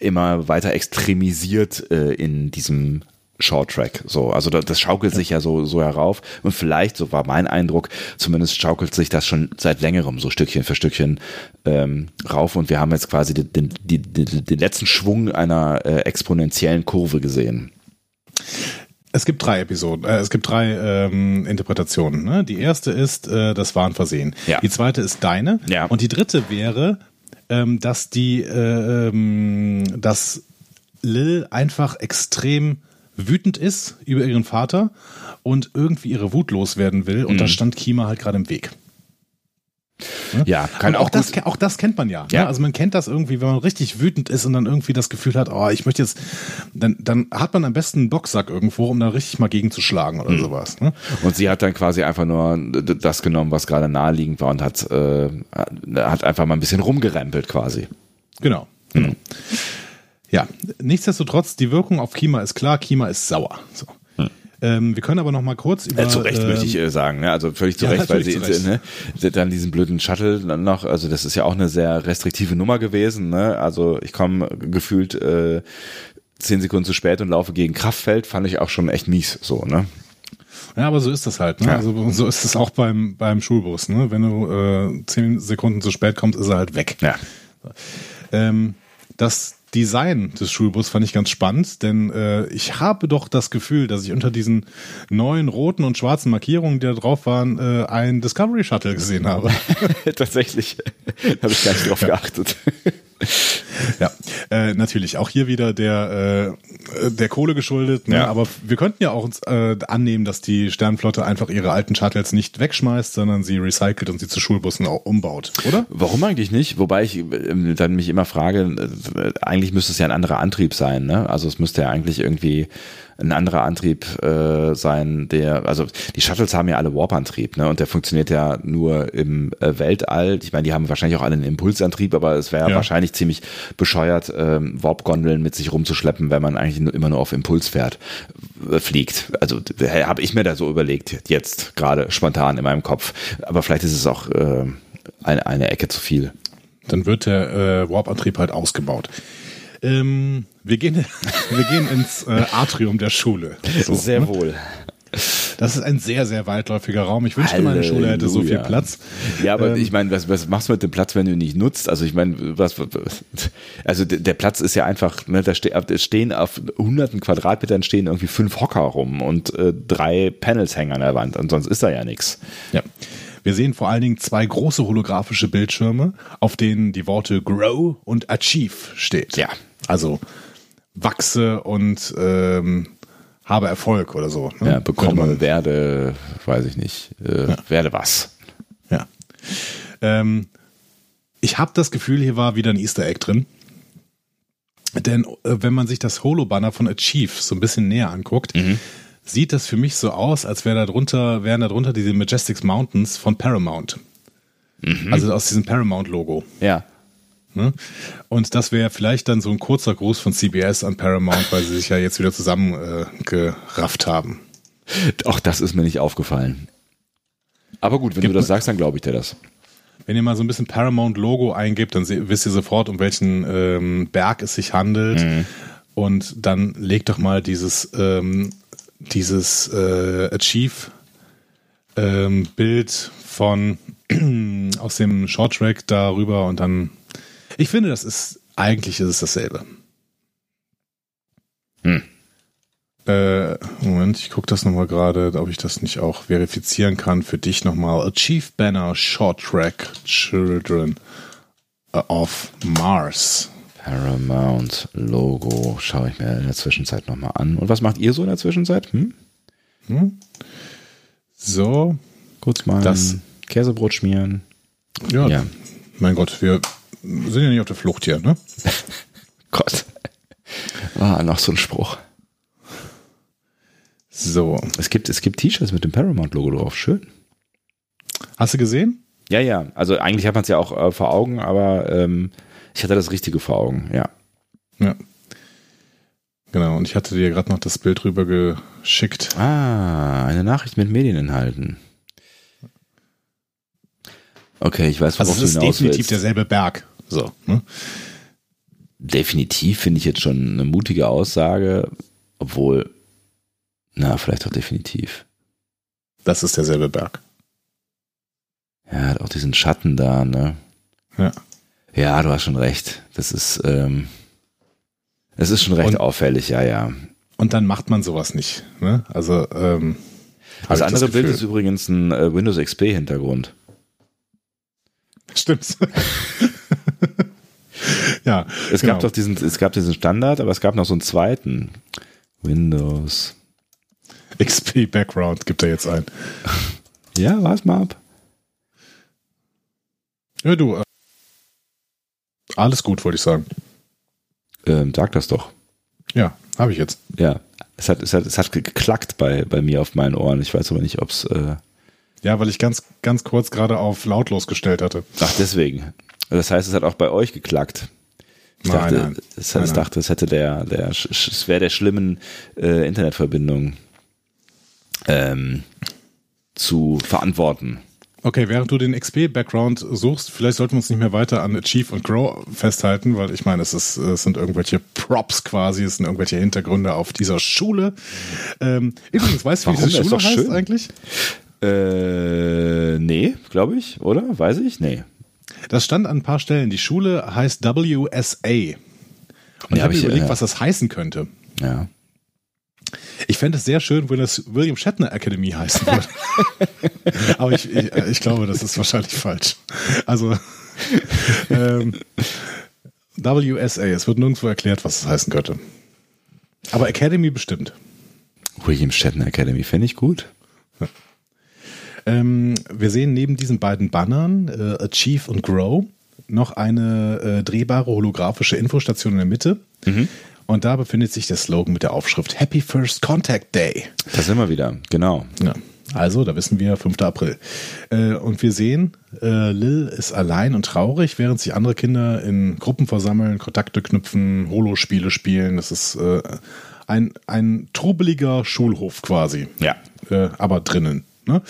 S1: immer weiter extremisiert äh, in diesem Short Track. So, also das schaukelt sich ja so, so herauf. Und vielleicht, so war mein Eindruck, zumindest schaukelt sich das schon seit längerem so Stückchen für Stückchen ähm, rauf. Und wir haben jetzt quasi den, den, den, den letzten Schwung einer äh, exponentiellen Kurve gesehen.
S2: Es gibt drei Episoden, äh, es gibt drei ähm, Interpretationen. Ne? Die erste ist, äh, das war ein Versehen. Ja. Die zweite ist deine. Ja. Und die dritte wäre, ähm, dass die, äh, ähm, dass Lil einfach extrem wütend ist über ihren Vater und irgendwie ihre Wut loswerden will. Und mhm. da stand Kima halt gerade im Weg.
S1: Ne? Ja,
S2: kann und auch, auch das, auch das kennt man ja. Ne? ja. Ne? Also man kennt das irgendwie, wenn man richtig wütend ist und dann irgendwie das Gefühl hat, oh, ich möchte jetzt, dann, dann hat man am besten einen Boxsack irgendwo, um da richtig mal gegenzuschlagen oder mhm. sowas. Ne?
S1: Und sie hat dann quasi einfach nur das genommen, was gerade naheliegend war und hat, äh, hat einfach mal ein bisschen rumgerempelt quasi.
S2: Genau. Mhm. Ja, nichtsdestotrotz, die Wirkung auf Kima ist klar, Kima ist sauer. So. Hm. Ähm, wir können aber noch mal kurz
S1: über. Äh, zu Recht ähm, möchte ich äh, sagen, ne? also völlig zu ja, Recht, weil sie ne? dann diesen blöden Shuttle dann noch, also das ist ja auch eine sehr restriktive Nummer gewesen. Ne? Also ich komme gefühlt äh, zehn Sekunden zu spät und laufe gegen Kraftfeld, fand ich auch schon echt mies so, ne?
S2: Ja, aber so ist das halt. Ne? Ja. Also so ist es auch beim beim Schulbus. Ne? Wenn du äh, zehn Sekunden zu spät kommst, ist er halt weg.
S1: Ja.
S2: Ähm, das Design des Schulbus fand ich ganz spannend, denn äh, ich habe doch das Gefühl, dass ich unter diesen neuen roten und schwarzen Markierungen, die da drauf waren, äh, ein Discovery Shuttle gesehen habe.
S1: Tatsächlich. habe ich gar nicht drauf ja. geachtet.
S2: ja, äh, natürlich. Auch hier wieder der, äh, der Kohle geschuldet. Ne? Ja. Aber wir könnten ja auch uns äh, annehmen, dass die Sternflotte einfach ihre alten Shuttles nicht wegschmeißt, sondern sie recycelt und sie zu Schulbussen auch umbaut, oder?
S1: Warum eigentlich nicht? Wobei ich äh, dann mich immer frage, äh, eigentlich müsste es ja ein anderer Antrieb sein. Ne? Also es müsste ja eigentlich irgendwie ein anderer Antrieb äh, sein, der, also die Shuttles haben ja alle Warp-Antrieb, ne? Und der funktioniert ja nur im äh, Weltall. Ich meine, die haben wahrscheinlich auch alle einen Impulsantrieb, aber es wäre ja. wahrscheinlich ziemlich bescheuert, ähm, Warp-Gondeln mit sich rumzuschleppen, wenn man eigentlich nur, immer nur auf Impuls fährt, äh, fliegt. Also habe ich mir da so überlegt, jetzt gerade spontan in meinem Kopf. Aber vielleicht ist es auch äh, eine, eine Ecke zu viel.
S2: Dann wird der äh, Warp-Antrieb halt ausgebaut. Ähm, wir, gehen, wir gehen ins äh, Atrium der Schule.
S1: So, sehr ne? wohl.
S2: Das ist ein sehr, sehr weitläufiger Raum. Ich wünschte, meine Schule hätte so viel Platz.
S1: Ja, aber ähm, ich meine, was, was machst du mit dem Platz, wenn du ihn nicht nutzt? Also ich meine, was, also der Platz ist ja einfach, ne, da stehen auf hunderten Quadratmetern stehen irgendwie fünf Hocker rum und äh, drei Panels hängen an der Wand und sonst ist da ja nichts.
S2: Ja. Wir sehen vor allen Dingen zwei große holographische Bildschirme, auf denen die Worte Grow und Achieve steht.
S1: Ja.
S2: Also wachse und ähm, habe Erfolg oder so.
S1: Ne? Ja, bekomme, werde, weiß ich nicht, äh, ja. werde was.
S2: Ja. Ähm, ich habe das Gefühl, hier war wieder ein Easter Egg drin. Denn äh, wenn man sich das Holo-Banner von Achieve so ein bisschen näher anguckt, mhm. sieht das für mich so aus, als wäre darunter, wären darunter diese Majestics Mountains von Paramount. Mhm. Also aus diesem Paramount-Logo.
S1: Ja.
S2: Ne? Und das wäre vielleicht dann so ein kurzer Gruß von CBS an Paramount, weil sie sich ja jetzt wieder zusammengerafft äh, haben.
S1: Auch das ist mir nicht aufgefallen. Aber gut, wenn Gibt du das sagst, dann glaube ich dir das.
S2: Wenn ihr mal so ein bisschen Paramount-Logo eingibt, dann wisst ihr sofort, um welchen ähm, Berg es sich handelt. Mhm. Und dann legt doch mal dieses, ähm, dieses äh, Achieve-Bild ähm, von aus dem Shorttrack darüber und dann. Ich finde, das ist eigentlich ist es dasselbe.
S1: Hm.
S2: Äh, Moment, ich gucke das nochmal gerade, ob ich das nicht auch verifizieren kann für dich nochmal. Achieve Banner Short Track Children of Mars.
S1: Paramount Logo schaue ich mir in der Zwischenzeit nochmal an. Und was macht ihr so in der Zwischenzeit? Hm?
S2: Hm? So.
S1: Kurz mal
S2: Das-
S1: Käsebrot schmieren.
S2: Ja,
S1: Ja.
S2: mein Gott, wir sind ja nicht auf der Flucht hier, ne?
S1: Gott. Ah, noch so ein Spruch.
S2: So.
S1: Es gibt, es gibt T-Shirts mit dem Paramount-Logo drauf. Schön.
S2: Hast du gesehen?
S1: Ja, ja. Also eigentlich hat man es ja auch äh, vor Augen, aber ähm, ich hatte das Richtige vor Augen, ja.
S2: Ja. Genau, und ich hatte dir gerade noch das Bild rüber geschickt.
S1: Ah, eine Nachricht mit Medieninhalten. Okay, ich weiß,
S2: Also
S1: worauf
S2: es ist definitiv
S1: willst.
S2: derselbe Berg. So. Ne?
S1: Definitiv finde ich jetzt schon eine mutige Aussage, obwohl, na, vielleicht auch definitiv.
S2: Das ist derselbe Berg.
S1: Ja, hat auch diesen Schatten da, ne?
S2: Ja.
S1: Ja, du hast schon recht. Das ist, ähm, das ist schon recht
S2: Und-
S1: auffällig, ja, ja.
S2: Und dann macht man sowas nicht. Ne? Also, ähm,
S1: Das andere Bild
S2: Gefühl.
S1: ist übrigens ein äh, Windows XP-Hintergrund.
S2: Stimmt. ja.
S1: Es
S2: genau.
S1: gab doch diesen, es gab diesen Standard, aber es gab noch so einen zweiten. Windows.
S2: XP Background gibt er jetzt ein.
S1: Ja, war's mal ab.
S2: Ja, du. Äh, alles gut, wollte ich sagen.
S1: Ähm, sag das doch.
S2: Ja, habe ich jetzt.
S1: Ja. Es hat, es hat, es hat geklackt bei, bei mir auf meinen Ohren. Ich weiß aber nicht, ob's, äh,
S2: Ja, weil ich ganz, ganz kurz gerade auf lautlos gestellt hatte.
S1: ach, deswegen. Das heißt, es hat auch bei euch geklackt. Ich
S2: Nein,
S1: dachte,
S2: nein.
S1: Es,
S2: Nein,
S1: es
S2: nein.
S1: dachte, es hätte der, der, es wäre der schlimmen äh, Internetverbindung ähm, zu verantworten.
S2: Okay, während du den XP-Background suchst, vielleicht sollten wir uns nicht mehr weiter an Achieve und Grow festhalten, weil ich meine, es, ist, es sind irgendwelche Props quasi, es sind irgendwelche Hintergründe auf dieser Schule. Ähm, übrigens, weißt du, wie diese Schule heißt
S1: schön.
S2: eigentlich?
S1: Äh, nee, glaube ich, oder? Weiß ich? Nee.
S2: Das stand an ein paar Stellen. Die Schule heißt WSA. Und ich
S1: hab
S2: habe mir
S1: ich,
S2: überlegt,
S1: ja.
S2: was das heißen könnte.
S1: Ja.
S2: Ich fände es sehr schön, wenn das William Shatner Academy heißen würde. Aber ich, ich, ich glaube, das ist wahrscheinlich falsch. Also ähm, WSA, es wird nirgendwo erklärt, was es heißen könnte. Aber Academy bestimmt.
S1: William Shatner Academy fände ich gut.
S2: Ähm, wir sehen neben diesen beiden Bannern, äh, Achieve und Grow, noch eine äh, drehbare holographische Infostation in der Mitte. Und da befindet sich der Slogan mit der Aufschrift Happy First Contact Day.
S1: Da sind wir wieder, genau.
S2: Ja. Also, da wissen wir, 5. April. Äh, und wir sehen, äh, Lil ist allein und traurig, während sich andere Kinder in Gruppen versammeln, Kontakte knüpfen, Holospiele spielen. Das ist äh, ein, ein trubeliger Schulhof quasi.
S1: Ja.
S2: Äh, aber drinnen. Ne?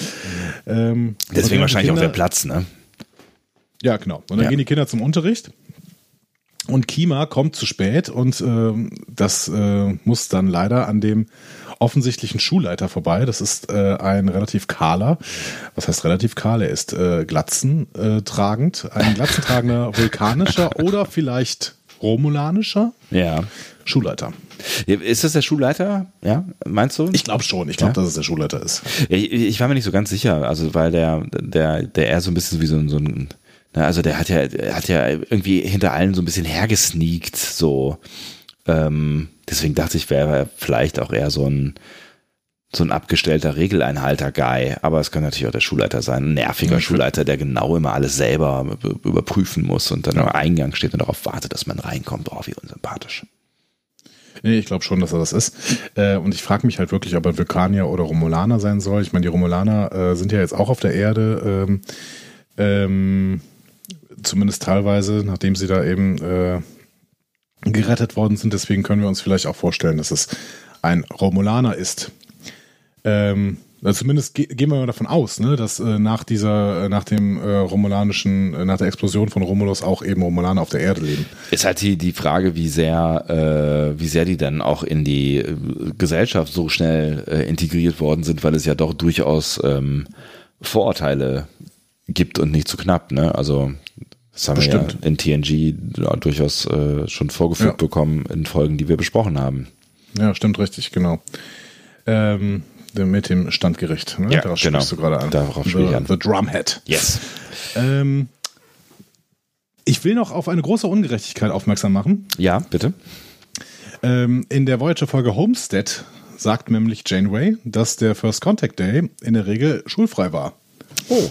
S2: Ähm,
S1: Deswegen wahrscheinlich
S2: die
S1: auch der
S2: Kinder-
S1: Platz, ne?
S2: ja, genau. Und dann
S1: Ja.
S2: gehen die Kinder zum Unterricht. Und Kima kommt zu spät und ähm, das äh, muss dann leider an dem offensichtlichen Schulleiter vorbei. Das ist äh, ein relativ kahler, was heißt relativ kahl? Er ist äh, Glatzen äh, ein glatzentragender vulkanischer oder vielleicht romulanischer
S1: Ja.
S2: Schulleiter.
S1: Ist das der Schulleiter? Ja, meinst du?
S2: Ich glaube schon. Ich glaube,
S1: Ja?
S2: dass es der Schulleiter ist.
S1: Ich, ich war mir nicht so ganz sicher, also weil der, der, der eher so ein bisschen wie so ein, so ein also der hat ja, der hat ja irgendwie hinter allen so ein bisschen hergesneakt, so. Ähm, deswegen dachte ich, wäre er vielleicht auch eher so ein, so ein abgestellter Regeleinhalter-Guy, aber es kann natürlich auch der Schulleiter sein, ein nerviger
S2: Ja,
S1: Schulleiter, der genau immer alles selber be- überprüfen muss und dann am Eingang steht und darauf wartet, dass man reinkommt. Oh, wie unsympathisch.
S2: Nee, ich glaube schon, dass er das ist. Äh, und ich frage mich halt wirklich, ob er Vulkanier oder Romulaner sein soll. Ich meine, die Romulaner äh, sind ja jetzt auch auf der Erde, ähm, ähm, zumindest teilweise, nachdem sie da eben äh, gerettet worden sind. Deswegen können wir uns vielleicht auch vorstellen, dass es ein Romulaner ist. Ähm, also zumindest ge gehen wir mal davon aus, ne, dass äh, nach dieser, äh, nach dem äh, romulanischen, äh, nach der Explosion von Romulus auch eben Romulaner auf der Erde leben.
S1: Ist halt die, die Frage, wie sehr, äh, wie sehr die dann auch in die äh, Gesellschaft so schnell äh, integriert worden sind, weil es ja doch durchaus ähm, Vorurteile gibt und nicht zu knapp. Ne? Also das haben Bestimmt. wir ja in TNG ja, durchaus äh, schon vorgeführt ja. bekommen in Folgen, die wir besprochen haben.
S2: Ja, stimmt richtig, genau. Ähm, mit dem Standgericht. Ne?
S1: Ja, Darauf genau. du gerade an.
S2: Darauf spiele ich an. The Drumhead.
S1: Yes.
S2: Ähm, ich will noch auf eine große Ungerechtigkeit aufmerksam machen.
S1: Ja, bitte.
S2: Ähm, in der Voyager-Folge Homestead sagt nämlich Janeway, dass der First Contact Day in der Regel schulfrei war.
S1: Oh.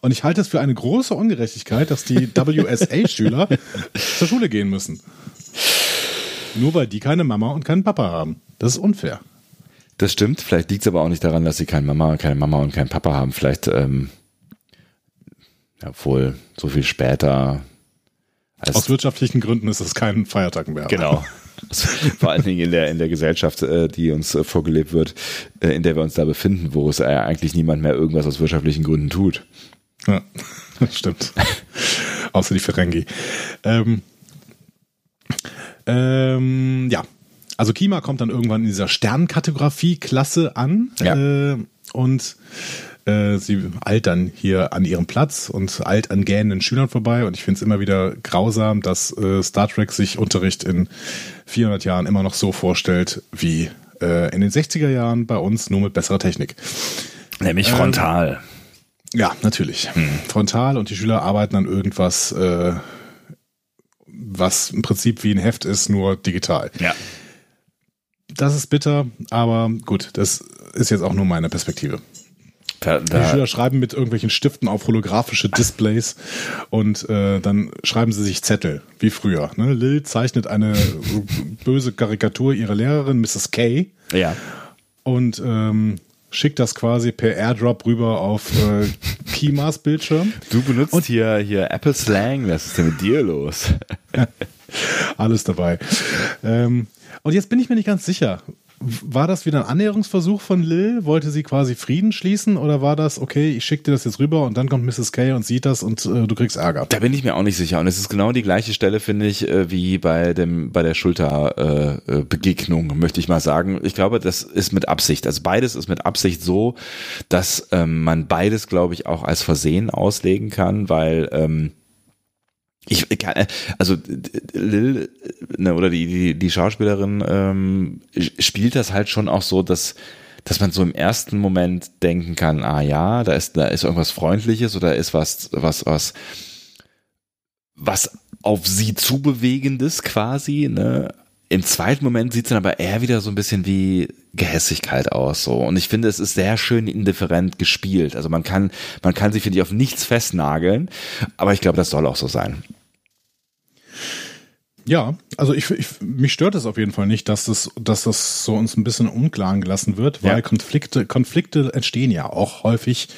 S2: Und ich halte es für eine große Ungerechtigkeit, dass die WSA-Schüler zur Schule gehen müssen. Nur weil die keine Mama und keinen Papa haben. Das ist unfair.
S1: Das stimmt. Vielleicht liegt es aber auch nicht daran, dass sie keine Mama, keine Mama und keinen Papa haben. Vielleicht, ähm, ja, wohl so viel später.
S2: Aus wirtschaftlichen Gründen ist es kein Feiertag mehr.
S1: Genau. Vor allen Dingen in der, in der Gesellschaft, äh, die uns äh, vorgelebt wird, äh, in der wir uns da befinden, wo es eigentlich niemand mehr irgendwas aus wirtschaftlichen Gründen tut.
S2: Ja, stimmt. Außer die Ferengi. Ähm, ähm, ja, also Kima kommt dann irgendwann in dieser Sternkartografie-Klasse an
S1: ja.
S2: äh, und äh, sie eilt dann hier an ihrem Platz und eilt an gähnenden Schülern vorbei und ich finde es immer wieder grausam, dass äh, Star Trek sich Unterricht in 400 Jahren immer noch so vorstellt wie äh, in den 60er Jahren bei uns, nur mit besserer Technik.
S1: Nämlich frontal.
S2: Ähm, ja, natürlich. Hm. Frontal und die Schüler arbeiten an irgendwas, äh, was im Prinzip wie ein Heft ist, nur digital.
S1: Ja.
S2: Das ist bitter, aber gut, das ist jetzt auch nur meine Perspektive.
S1: Da, da
S2: die Schüler schreiben mit irgendwelchen Stiften auf holographische Displays und äh, dann schreiben sie sich Zettel, wie früher. Ne? Lil zeichnet eine böse Karikatur ihrer Lehrerin, Mrs. K.
S1: Ja.
S2: Und ähm, schickt das quasi per Airdrop rüber auf äh, Kimas Bildschirm.
S1: Du benutzt und hier, hier Apple Slang, was ist denn mit dir los?
S2: Alles dabei. Ähm, und jetzt bin ich mir nicht ganz sicher. War das wieder ein Annäherungsversuch von Lil? Wollte sie quasi Frieden schließen oder war das, okay, ich schicke dir das jetzt rüber und dann kommt Mrs. K und sieht das und äh, du kriegst Ärger?
S1: Da bin ich mir auch nicht sicher. Und es ist genau die gleiche Stelle, finde ich, äh, wie bei dem, bei der Schulterbegegnung, äh, äh möchte ich mal sagen. Ich glaube, das ist mit Absicht. Also beides ist mit Absicht so, dass ähm, man beides, glaube ich, auch als Versehen auslegen kann, weil ähm, ich äh, also Lil ne, oder die, die, die Schauspielerin ähm, spielt das halt schon auch so, dass dass man so im ersten Moment denken kann, ah ja, da ist da ist irgendwas Freundliches oder ist was was was was auf sie zubewegendes quasi, ne? Im zweiten Moment sieht es dann aber eher wieder so ein bisschen wie Gehässigkeit aus, so. Und ich finde, es ist sehr schön indifferent gespielt. Also man kann, man kann sich, finde ich, auf nichts festnageln. Aber ich glaube, das soll auch so sein.
S2: Ja, also ich, ich, mich stört es auf jeden Fall nicht, dass das, dass das so uns ein bisschen unklaren gelassen wird, weil ja. Konflikte, Konflikte entstehen ja auch häufig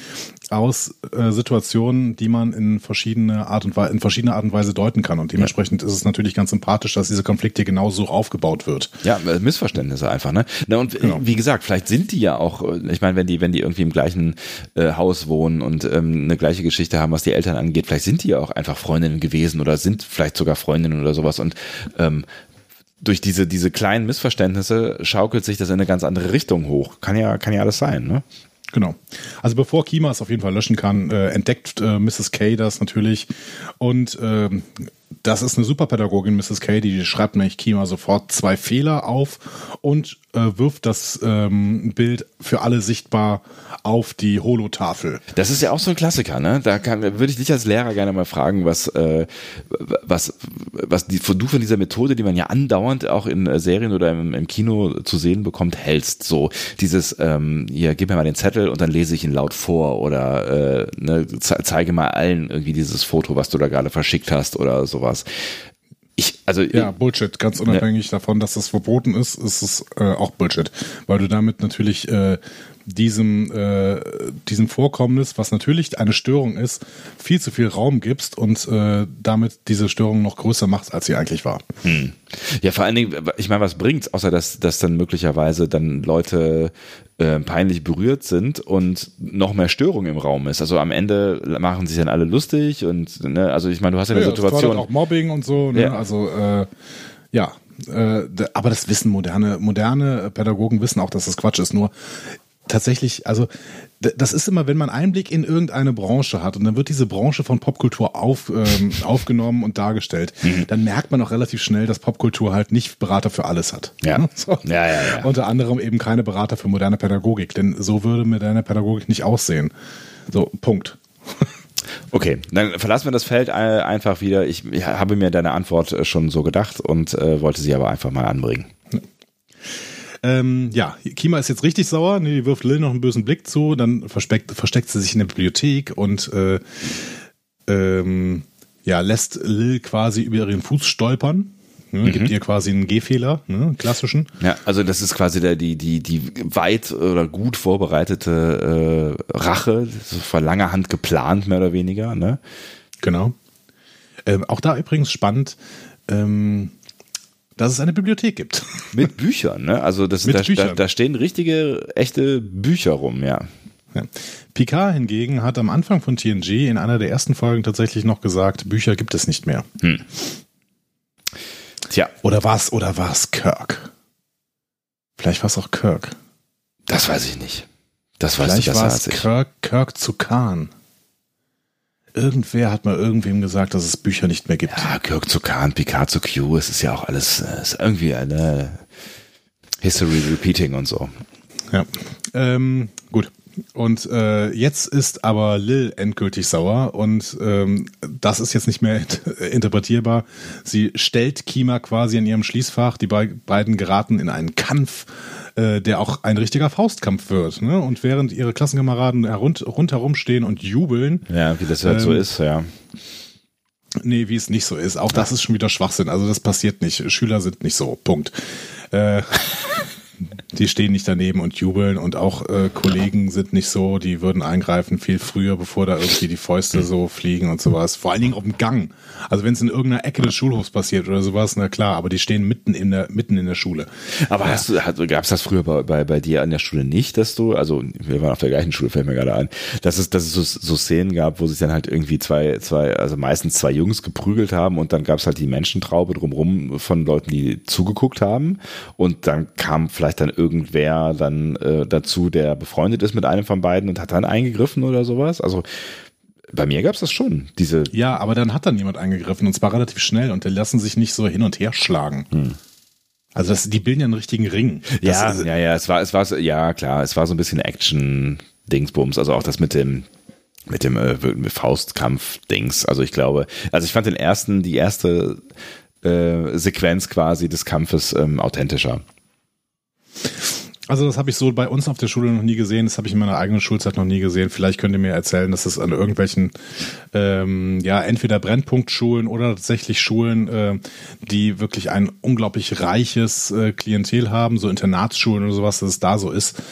S2: aus äh, Situationen, die man in verschiedene Art und Weise, in verschiedene Art und Weise deuten kann. Und dementsprechend ja. ist es natürlich ganz sympathisch, dass dieser Konflikt hier genauso aufgebaut wird.
S1: Ja, äh, Missverständnisse einfach, ne? Na, und genau. wie gesagt, vielleicht sind die ja auch, äh, ich meine, wenn die, wenn die irgendwie im gleichen äh, Haus wohnen und ähm, eine gleiche Geschichte haben, was die Eltern angeht, vielleicht sind die ja auch einfach Freundinnen gewesen oder sind vielleicht sogar Freundinnen oder sowas und ähm, durch diese, diese kleinen Missverständnisse schaukelt sich das in eine ganz andere Richtung hoch. Kann ja, kann ja alles sein, ne?
S2: Genau. Also bevor Kima es auf jeden Fall löschen kann, äh, entdeckt äh, Mrs. K das natürlich. Und ähm, das ist eine Superpädagogin, Mrs. K, die schreibt nämlich Kima sofort zwei Fehler auf und äh, wirft das ähm, Bild für alle sichtbar auf die Holotafel.
S1: Das ist ja auch so ein Klassiker, ne? Da kann, würde ich dich als Lehrer gerne mal fragen, was, äh, was, was die, du von dieser Methode, die man ja andauernd auch in äh, Serien oder im, im Kino zu sehen bekommt, hältst. So dieses, ähm, hier, gib mir mal den Zettel und dann lese ich ihn laut vor oder äh, ne, zeige mal allen irgendwie dieses Foto, was du da gerade verschickt hast oder sowas. Ich, also
S2: ja, Bullshit. Ganz unabhängig ja. davon, dass das verboten ist, ist es äh, auch Bullshit, weil du damit natürlich äh, diesem, äh, diesem Vorkommnis, was natürlich eine Störung ist, viel zu viel Raum gibst und äh, damit diese Störung noch größer machst, als sie eigentlich war.
S1: Hm. Ja, vor allen Dingen, ich meine, was bringt's, außer dass, dass dann möglicherweise dann Leute äh, peinlich berührt sind und noch mehr Störung im Raum ist. Also am Ende machen sich dann alle lustig und ne, also ich meine, du hast ja eine ja, Situation.
S2: auch Mobbing und so, ne? Ja. Also äh, ja, äh, aber das wissen moderne, moderne Pädagogen wissen auch, dass das Quatsch ist. Nur tatsächlich, also das ist immer, wenn man Einblick in irgendeine Branche hat und dann wird diese Branche von Popkultur auf, ähm, aufgenommen und dargestellt, mhm. dann merkt man auch relativ schnell, dass Popkultur halt nicht Berater für alles hat.
S1: Ja.
S2: So.
S1: ja, ja, ja.
S2: Unter anderem eben keine Berater für moderne Pädagogik, denn so würde moderne Pädagogik nicht aussehen. So, Punkt.
S1: Okay, dann verlassen wir das Feld einfach wieder. Ich habe mir deine Antwort äh, schon so gedacht und äh, wollte sie aber einfach mal anbringen.
S2: Ähm, ja, Kima ist jetzt richtig sauer. Nee, die wirft Lil noch einen bösen Blick zu. Dann versteckt, versteckt sie sich in der Bibliothek und äh, ähm, ja, lässt Lil quasi über ihren Fuß stolpern. Ne, mhm. Gibt ihr quasi einen Gehfehler, ne, klassischen.
S1: Ja, also das ist quasi der, die, die, die weit oder gut vorbereitete äh, Rache, so vor langer Hand geplant, mehr oder weniger. Ne?
S2: Genau. Ähm, auch da übrigens spannend, ähm, dass es eine Bibliothek gibt.
S1: Mit Büchern, ne? Also das, da, Büchern. Da, da stehen richtige, echte Bücher rum, ja.
S2: ja. Picard hingegen hat am Anfang von TNG in einer der ersten Folgen tatsächlich noch gesagt, Bücher gibt es nicht mehr. Hm.
S1: Tja.
S2: Oder was? Oder was? Kirk? Vielleicht war es auch Kirk.
S1: Das weiß ich nicht. Das weiß
S2: Vielleicht war es Kirk, Kirk zu Khan. Irgendwer hat mal irgendwem gesagt, dass es Bücher nicht mehr gibt.
S1: Ja, Kirk zu Khan, Picard zu Q, es ist ja auch alles, ist irgendwie eine History Repeating und so.
S2: Ja. Ähm, gut. Und äh, jetzt ist aber Lil endgültig sauer und ähm, das ist jetzt nicht mehr interpretierbar. Sie stellt Kima quasi in ihrem Schließfach. Die be beiden geraten in einen Kampf, äh, der auch ein richtiger Faustkampf wird. Ne? Und während ihre Klassenkameraden rund, rundherum stehen und jubeln.
S1: Ja, wie das halt ähm, so ist, ja.
S2: Nee, wie es nicht so ist. Auch das ist schon wieder Schwachsinn. Also das passiert nicht. Schüler sind nicht so. Punkt. Äh, die stehen nicht daneben und jubeln und auch äh, Kollegen sind nicht so, die würden eingreifen viel früher, bevor da irgendwie die Fäuste so fliegen und sowas. Vor allen Dingen auf dem Gang. Also wenn es in irgendeiner Ecke des Schulhofs passiert oder sowas, na klar, aber die stehen mitten in der mitten in der Schule.
S1: Aber ja. hast du, gab es das früher bei, bei, bei dir an der Schule nicht, dass du, also wir waren auf der gleichen Schule, fällt mir gerade ein, dass es, dass es so, so Szenen gab, wo sich dann halt irgendwie zwei, zwei, also meistens zwei Jungs geprügelt haben und dann gab es halt die Menschentraube drumrum von Leuten, die zugeguckt haben und dann kam vielleicht dann irgendwer dann äh, dazu, der befreundet ist mit einem von beiden und hat dann eingegriffen oder sowas. Also bei mir gab es das schon, diese.
S2: Ja, aber dann hat dann jemand eingegriffen und zwar relativ schnell und die lassen sich nicht so hin und her schlagen. Hm. Also das, die bilden ja einen richtigen Ring.
S1: Ja, ja, ja, es war, es war, ja klar, es war so ein bisschen Action-Dingsbums, also auch das mit dem, mit dem äh, Faustkampf-Dings. Also ich glaube, also ich fand den ersten, die erste äh, Sequenz quasi des Kampfes ähm, authentischer.
S2: Also das habe ich so bei uns auf der Schule noch nie gesehen. Das habe ich in meiner eigenen Schulzeit noch nie gesehen. Vielleicht könnt ihr mir erzählen, dass es an irgendwelchen, ähm, ja, entweder Brennpunktschulen oder tatsächlich Schulen, äh, die wirklich ein unglaublich reiches äh, Klientel haben, so Internatsschulen oder sowas, dass es da so ist.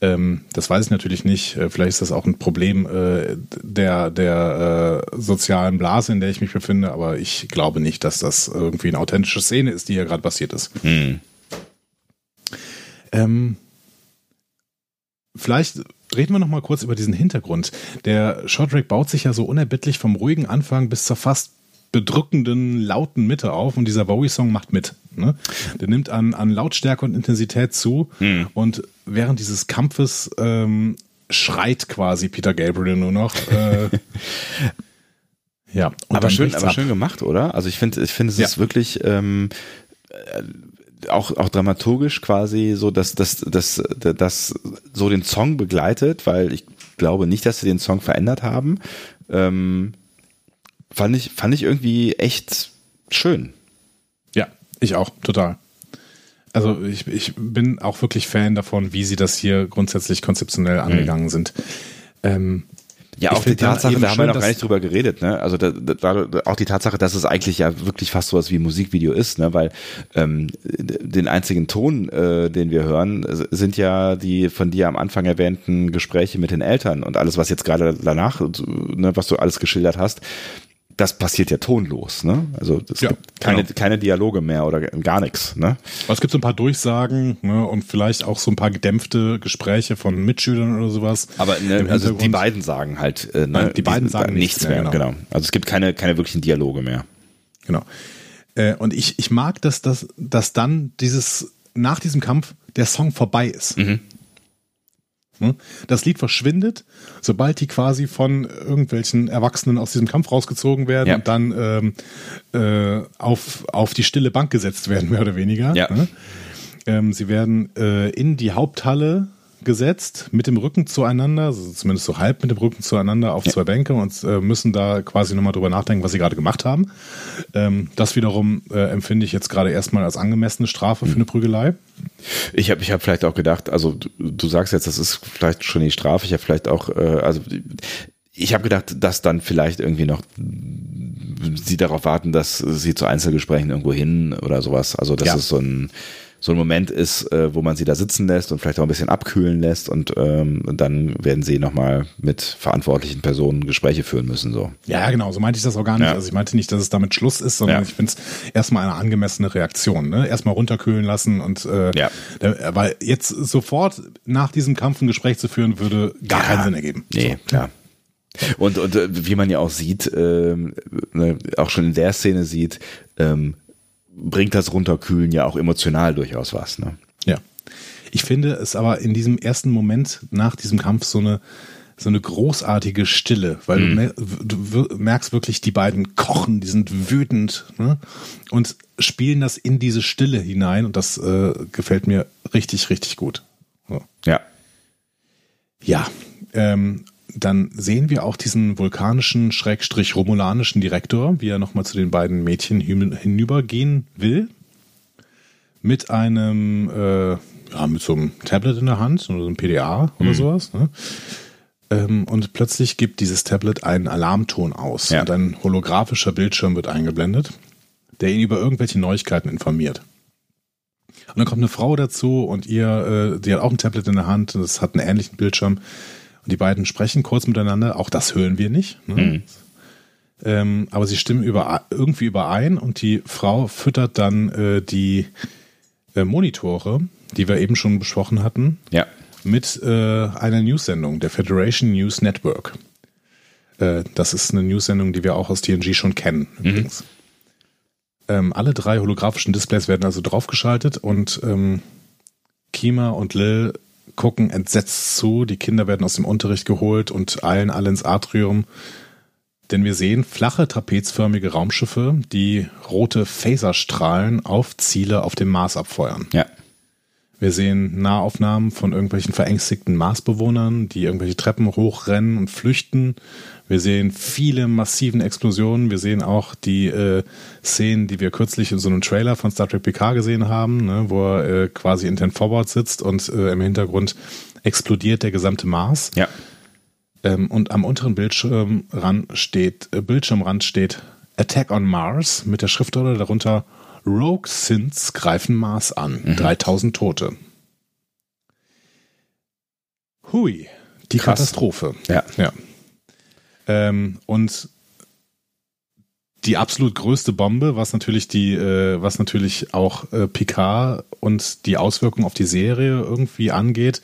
S2: Ähm, das weiß ich natürlich nicht. Äh, vielleicht ist das auch ein Problem äh, der, der äh, sozialen Blase, in der ich mich befinde, aber ich glaube nicht, dass das irgendwie eine authentische Szene ist, die hier gerade passiert ist. Hm. Ähm, vielleicht reden wir noch mal kurz über diesen Hintergrund. Der Shorttrack baut sich ja so unerbittlich vom ruhigen Anfang bis zur fast bedrückenden, lauten Mitte auf und dieser Bowie-Song macht mit. Ne? Der nimmt an, an Lautstärke und Intensität zu hm. und während dieses Kampfes ähm, schreit quasi Peter Gabriel nur noch. Äh,
S1: ja, aber schön, aber schön gemacht, oder? Also ich finde, ich finde, es ja. ist wirklich ähm, auch, auch dramaturgisch quasi so, dass das, das, das so den Song begleitet, weil ich glaube nicht, dass sie den Song verändert haben. Ähm, fand ich, fand ich irgendwie echt schön.
S2: Ja, ich auch, total. Also ich, ich bin auch wirklich Fan davon, wie sie das hier grundsätzlich konzeptionell mhm. angegangen mhm. sind. Ähm,
S1: ja, auch die Tatsache, da haben wir noch gar nicht drüber geredet, ne? Also da, da, auch die Tatsache, dass es eigentlich ja wirklich fast sowas wie ein Musikvideo ist, ne? Weil ähm, den einzigen Ton, äh, den wir hören, sind ja die von dir am Anfang erwähnten Gespräche mit den Eltern und alles, was jetzt gerade danach, ne, was du alles geschildert hast, das passiert ja tonlos, ne? Also es ja, gibt keine, genau. keine Dialoge mehr oder gar nichts, ne?
S2: Es gibt so ein paar Durchsagen ne, und vielleicht auch so ein paar gedämpfte Gespräche von Mitschülern oder sowas.
S1: Aber ne, also die beiden sagen halt, äh, ne, Nein,
S2: die beiden sagen nichts, nichts mehr,
S1: mehr genau. genau. Also es gibt keine, keine wirklichen Dialoge mehr.
S2: Genau. Äh, und ich, ich mag, dass, dass, dass dann dieses, nach diesem Kampf der Song vorbei ist. Mhm. Hm? Das Lied verschwindet, sobald die quasi von irgendwelchen Erwachsenen aus diesem Kampf rausgezogen werden
S1: Ja.
S2: und dann ähm, äh, auf, auf die stille Bank gesetzt werden, mehr oder weniger.
S1: Ja.
S2: ne? Ähm, sie werden äh, in die Haupthalle gesetzt, mit dem Rücken zueinander, also zumindest so halb mit dem Rücken zueinander auf zwei Bänke und äh, müssen da quasi nochmal drüber nachdenken, was sie gerade gemacht haben. Ähm, das wiederum äh, empfinde ich jetzt gerade erstmal als angemessene Strafe für eine Prügelei.
S1: Ich habe ich hab vielleicht auch gedacht, also du, du sagst jetzt, das ist vielleicht schon die Strafe. Ich habe vielleicht auch, äh, also ich habe gedacht, dass dann vielleicht irgendwie noch sie darauf warten, dass sie zu Einzelgesprächen irgendwo hin oder sowas. Also dass
S2: Ja.
S1: es so ein so ein Moment ist, äh, wo man sie da sitzen lässt und vielleicht auch ein bisschen abkühlen lässt und, ähm, und dann werden sie nochmal mit verantwortlichen Personen Gespräche führen müssen. So.
S2: Ja, genau, so meinte ich das auch gar nicht.
S1: Ja.
S2: Also ich meinte nicht, dass es damit Schluss ist, sondern
S1: Ja.
S2: ich finde es erstmal eine angemessene Reaktion. Ne? Erstmal runterkühlen lassen und äh,
S1: Ja.
S2: da, weil jetzt sofort nach diesem Kampf ein Gespräch zu führen, würde gar
S1: Ja.
S2: keinen Sinn ergeben.
S1: Nee, klar. Und, und äh, wie man ja auch sieht, ähm, ne, auch schon in der Szene sieht, ähm, bringt das Runterkühlen ja auch emotional durchaus was. Ne?
S2: Ja. Ich finde es aber in diesem ersten Moment nach diesem Kampf so eine so eine großartige Stille, weil
S1: Mhm.
S2: du, merkst wirklich, die beiden kochen, die sind wütend ne? und spielen das in diese Stille hinein und das äh, gefällt mir richtig, richtig gut. So.
S1: Ja.
S2: Ja, ähm, dann sehen wir auch diesen vulkanischen, schrägstrich romulanischen Direktor, wie er nochmal zu den beiden Mädchen hin- hinübergehen will. Mit einem, äh, ja, mit so einem Tablet in der Hand oder so einem PDA oder sowas. Ne? Ähm, und plötzlich gibt dieses Tablet einen Alarmton aus
S1: Ja.
S2: und ein holographischer Bildschirm wird eingeblendet, der ihn über irgendwelche Neuigkeiten informiert. Und dann kommt eine Frau dazu und ihr, äh, die hat auch ein Tablet in der Hand, das hat einen ähnlichen Bildschirm. Und die beiden sprechen kurz miteinander, auch das hören wir nicht. Ne? Ähm, aber sie stimmen über, irgendwie überein und die Frau füttert dann äh, die äh, Monitore, die wir eben schon besprochen hatten,
S1: Ja.
S2: mit äh, einer News-Sendung, der Federation News Network. Äh, das ist eine News-Sendung, die wir auch aus TNG schon kennen, übrigens. Ähm, alle drei holographischen Displays werden also draufgeschaltet und ähm, Kima und Lil gucken entsetzt zu. Die Kinder werden aus dem Unterricht geholt und eilen alle ins Atrium. Denn wir sehen flache, trapezförmige Raumschiffe, die rote Phaserstrahlen auf Ziele auf dem Mars abfeuern.
S1: Ja.
S2: Wir sehen Nahaufnahmen von irgendwelchen verängstigten Marsbewohnern, die irgendwelche Treppen hochrennen und flüchten. Wir sehen viele massiven Explosionen. Wir sehen auch die äh, Szenen, die wir kürzlich in so einem Trailer von Star Trek PK gesehen haben, ne, wo er äh, quasi in den Forward sitzt und äh, im Hintergrund explodiert der gesamte Mars.
S1: Ja.
S2: Ähm, und am unteren Bildschirmrand steht, äh, Bildschirmrand steht Attack on Mars mit der Schriftrolle darunter Rogue Synths greifen Mars an. 3000 Tote. Hui, die
S1: Krass.
S2: Katastrophe.
S1: Ja.
S2: Ja. Ähm, und die absolut größte Bombe, was natürlich die, äh, was natürlich auch äh, Picard und die Auswirkungen auf die Serie irgendwie angeht,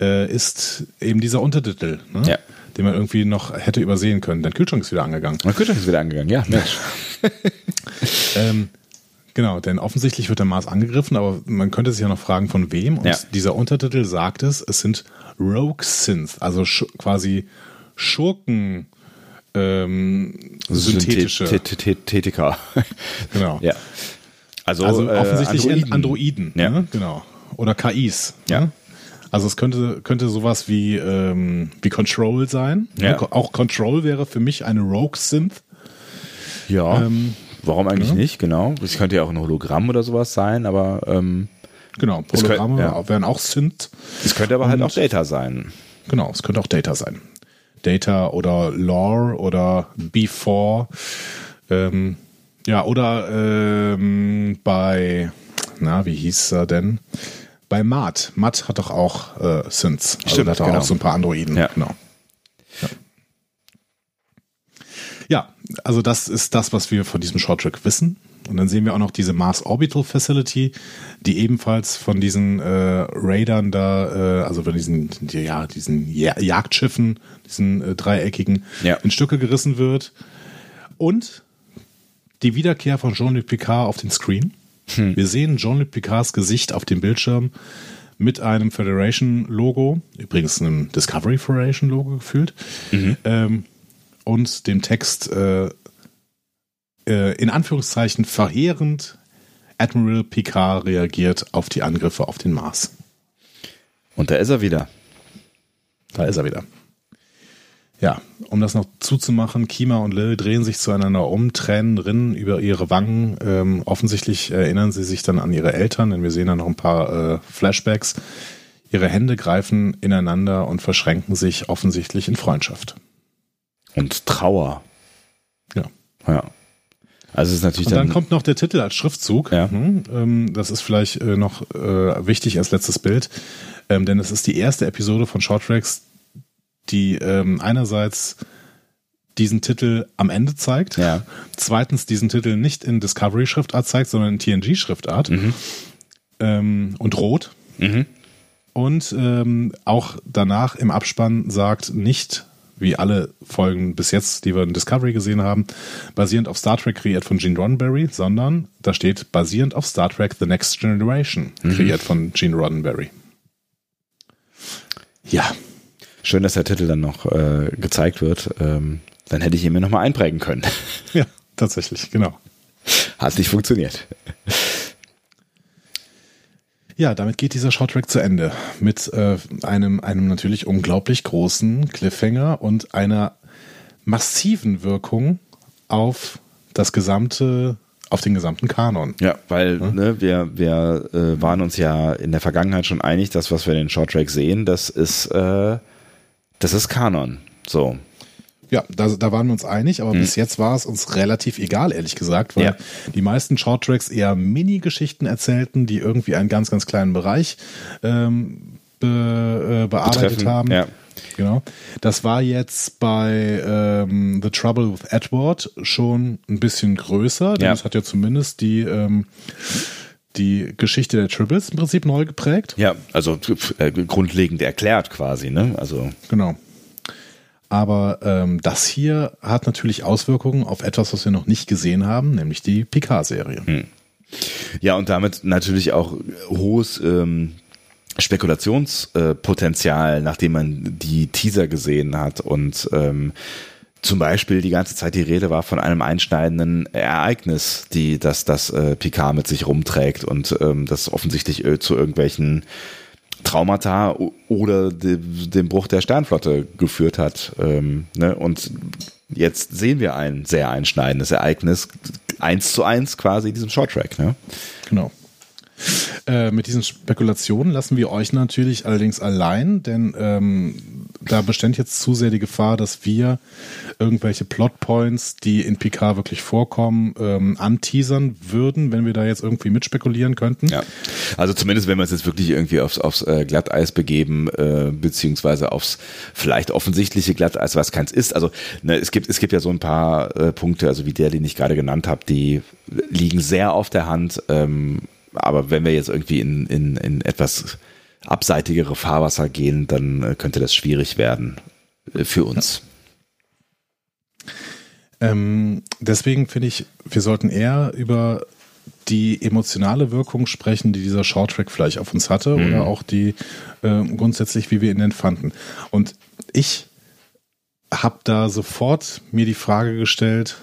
S2: äh, ist eben dieser Untertitel, ne?
S1: Ja.
S2: den man irgendwie noch hätte übersehen können. Dein Kühlschrank ist wieder angegangen.
S1: Mein Kühlschrank ist wieder angegangen, ja. Mensch.
S2: Ähm, genau, denn offensichtlich wird der Mars angegriffen, aber man könnte sich ja noch fragen, von wem. Und
S1: Ja.
S2: dieser Untertitel sagt es, es sind Rogue Synth, also sch quasi Schurken ähm, synthetische.
S1: Synthetika.
S2: Genau.
S1: Ja. Also,
S2: Also
S1: äh,
S2: offensichtlich Androiden, Androiden
S1: Ja.
S2: ne? genau. Oder KIs.
S1: Ja.
S2: Ne? Also es könnte, könnte sowas wie, ähm, wie Control sein.
S1: Ja.
S2: Ne? Auch Control wäre für mich eine Rogue Synth.
S1: Ja.
S2: Ähm,
S1: Warum eigentlich
S2: ja.
S1: nicht? Genau. Es könnte ja auch ein Hologramm oder sowas sein, aber ähm,
S2: Genau,
S1: Es könnte-
S2: Hologramme
S1: ja.
S2: wären auch Synth.
S1: es könnte aber halt
S2: Und-
S1: auch Data sein.
S2: Genau, es könnte auch Data sein. Data oder Lore oder B4. Ähm, ja, oder ähm, bei, na, wie hieß er denn? Bei Matt. Matt hat doch auch äh, Synths. Also
S1: Stimmt,
S2: der hat doch
S1: genau.
S2: auch so ein paar Androiden.
S1: Ja.
S2: Genau. Ja. Ja, also das ist das, was wir von diesem Shorttrack wissen. Und dann sehen wir auch noch diese Mars Orbital Facility, die ebenfalls von diesen äh, Raidern da, äh, also von diesen, ja, diesen ja Jagdschiffen, diesen äh, dreieckigen,
S1: Ja.
S2: in Stücke gerissen wird. Und die Wiederkehr von Jean-Luc Picard auf den Screen. Wir sehen Jean-Luc Picards Gesicht auf dem Bildschirm mit einem Federation-Logo, übrigens einem Discovery Federation-Logo gefühlt, mhm. ähm, und dem Text äh, äh, in Anführungszeichen verheerend Admiral Picard reagiert auf die Angriffe auf den Mars.
S1: Und da ist er wieder.
S2: Da ist er wieder. Ja, um das noch zuzumachen, Kima und Lil drehen sich zueinander um, Tränen rinnen über ihre Wangen. Ähm, offensichtlich erinnern sie sich dann an ihre Eltern, denn wir sehen da noch ein paar äh, Flashbacks. Ihre Hände greifen ineinander und verschränken sich offensichtlich in Freundschaft.
S1: Und Trauer.
S2: Ja.
S1: Ja. Also es ist natürlich
S2: und dann, dann kommt noch der Titel als Schriftzug.
S1: Ja.
S2: Hm, ähm, das ist vielleicht äh, noch äh, wichtig als letztes Bild, ähm, denn es ist die erste Episode von Short Tracks, die ähm, einerseits diesen Titel am Ende zeigt,
S1: ja.
S2: zweitens diesen Titel nicht in Discovery-Schriftart zeigt, sondern in TNG-Schriftart
S1: mhm.
S2: und rot.
S1: Mhm.
S2: Und auch danach im Abspann sagt nicht, wie alle Folgen bis jetzt, die wir in Discovery gesehen haben, basierend auf Star Trek kreiert von Gene Roddenberry, sondern da steht basierend auf Star Trek The Next Generation, mhm. kreiert von Gene Roddenberry.
S1: Ja, Schön, dass der Titel dann noch äh, gezeigt wird. Ähm, dann hätte ich ihn mir nochmal einprägen können.
S2: Ja, tatsächlich, genau.
S1: Hat nicht funktioniert.
S2: Ja, damit geht dieser Shorttrack zu Ende. Mit äh, einem, einem natürlich unglaublich großen Cliffhanger und einer massiven Wirkung auf das gesamte, auf den gesamten Kanon.
S1: Ja, weil hm? ne, wir, wir äh, waren uns ja in der Vergangenheit schon einig, dass was wir in den Shorttrack sehen, das ist äh, das ist Kanon. So.
S2: Ja, da, da waren wir uns einig, aber mhm. bis jetzt war es uns relativ egal, ehrlich gesagt, weil
S1: ja.
S2: die meisten Shorttracks eher Mini-Geschichten erzählten, die irgendwie einen ganz, ganz kleinen Bereich ähm, be, äh, bearbeitet Betreffen. haben.
S1: Ja.
S2: Genau. Das war jetzt bei ähm, The Trouble with Edward schon ein bisschen größer, denn
S1: ja.
S2: es hat ja zumindest die ähm, die Geschichte der Tribbles im Prinzip neu geprägt.
S1: Ja, also äh, grundlegend erklärt quasi, ne? Also
S2: genau. Aber ähm, das hier hat natürlich Auswirkungen auf etwas, was wir noch nicht gesehen haben, nämlich die Picard-Serie.
S1: Hm. Ja, und damit natürlich auch hohes ähm, Spekulationspotenzial, äh, nachdem man die Teaser gesehen hat und ähm, zum Beispiel die ganze Zeit die Rede war von einem einschneidenden Ereignis, die das, das äh, Picard mit sich rumträgt und ähm, das offensichtlich äh, zu irgendwelchen Traumata oder de, dem Bruch der Sternflotte geführt hat. Ähm, ne? Und jetzt sehen wir ein sehr einschneidendes Ereignis, eins zu eins quasi in diesem Shorttrack. Ne?
S2: Genau. Äh, mit diesen Spekulationen lassen wir euch natürlich allerdings allein, denn ähm, da bestand jetzt zu sehr die Gefahr, dass wir irgendwelche Plotpoints, die in Picard wirklich vorkommen, ähm, anteasern würden, wenn wir da jetzt irgendwie mitspekulieren könnten.
S1: Ja, also zumindest wenn wir uns jetzt wirklich irgendwie aufs, aufs äh, Glatteis begeben, äh, beziehungsweise aufs vielleicht offensichtliche Glatteis, was keins ist. Also ne, es gibt es gibt ja so ein paar äh, Punkte, also wie der, den ich gerade genannt habe, die liegen sehr auf der Hand. Ähm, aber wenn wir jetzt irgendwie in, in, in etwas abseitigere Fahrwasser gehen, dann äh, könnte das schwierig werden äh, für uns.
S2: Ähm, deswegen finde ich, wir sollten eher über die emotionale Wirkung sprechen, die dieser Shorttrack vielleicht auf uns hatte mhm. oder auch die äh, grundsätzlich, wie wir ihn denn fanden. Und ich habe da sofort mir die Frage gestellt,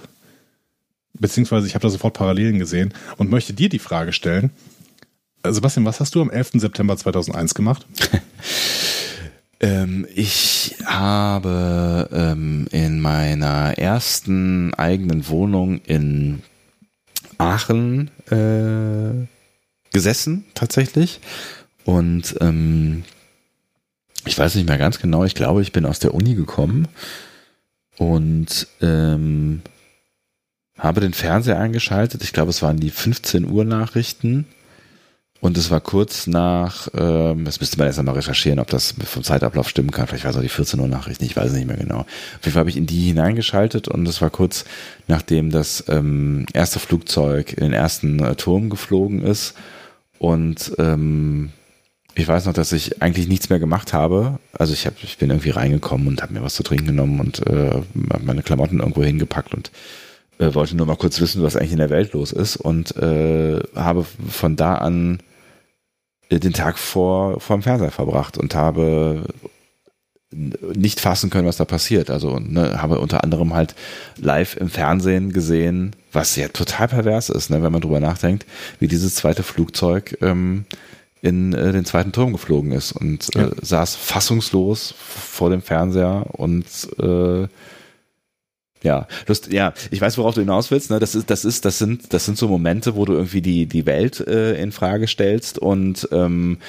S2: beziehungsweise ich habe da sofort Parallelen gesehen und möchte dir die Frage stellen, Sebastian, was hast du am 11. September 2001 gemacht?
S1: ähm, ich habe ähm, in meiner ersten eigenen Wohnung in Aachen äh, gesessen, tatsächlich. Und ähm, ich weiß nicht mehr ganz genau, ich glaube, ich bin aus der Uni gekommen und ähm, habe den Fernseher eingeschaltet. Ich glaube, es waren die 15 Uhr Nachrichten und es war kurz nach, ähm, das müsste man erst einmal recherchieren, ob das vom Zeitablauf stimmen kann. Vielleicht war es auch die 14 Uhr Nachrichten, ich weiß es nicht mehr genau. Auf jeden Fall habe ich in die hineingeschaltet und es war kurz nachdem das ähm, erste Flugzeug in den ersten äh, Turm geflogen ist. Und ähm, ich weiß noch, dass ich eigentlich nichts mehr gemacht habe. Also ich, hab, ich bin irgendwie reingekommen und habe mir was zu trinken genommen und äh, meine Klamotten irgendwo hingepackt und äh, wollte nur mal kurz wissen, was eigentlich in der Welt los ist und äh, habe von da an den Tag vor, vor dem Fernseher verbracht und habe nicht fassen können, was da passiert. Also ne, habe unter anderem halt live im Fernsehen gesehen, was ja total pervers ist, ne, wenn man drüber nachdenkt, wie dieses zweite Flugzeug ähm, in äh, den zweiten Turm geflogen ist und äh, saß fassungslos vor dem Fernseher und äh, ja, Lust, ja, ich weiß, worauf du hinaus willst. Ne? Das ist, das ist, das sind, das sind so Momente, wo du irgendwie die die Welt äh, in Frage stellst und ähm,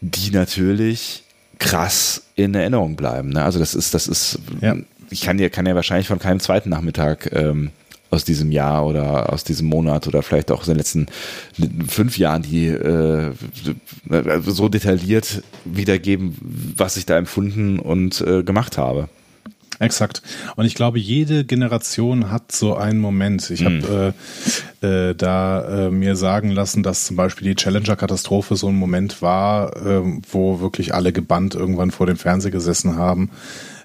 S1: die natürlich krass in Erinnerung bleiben. Ne? Also das ist, das ist, ja. ich kann dir, kann ja wahrscheinlich von keinem zweiten Nachmittag ähm, aus diesem Jahr oder aus diesem Monat oder vielleicht auch aus den letzten fünf Jahren, die äh, so detailliert wiedergeben, was ich da empfunden und äh, gemacht habe.
S2: Exakt. Und ich glaube, jede Generation hat so einen Moment. Ich mhm. habe äh, äh, da äh, mir sagen lassen, dass zum Beispiel die Challenger-Katastrophe so ein Moment war, äh, wo wirklich alle gebannt irgendwann vor dem Fernseher gesessen haben.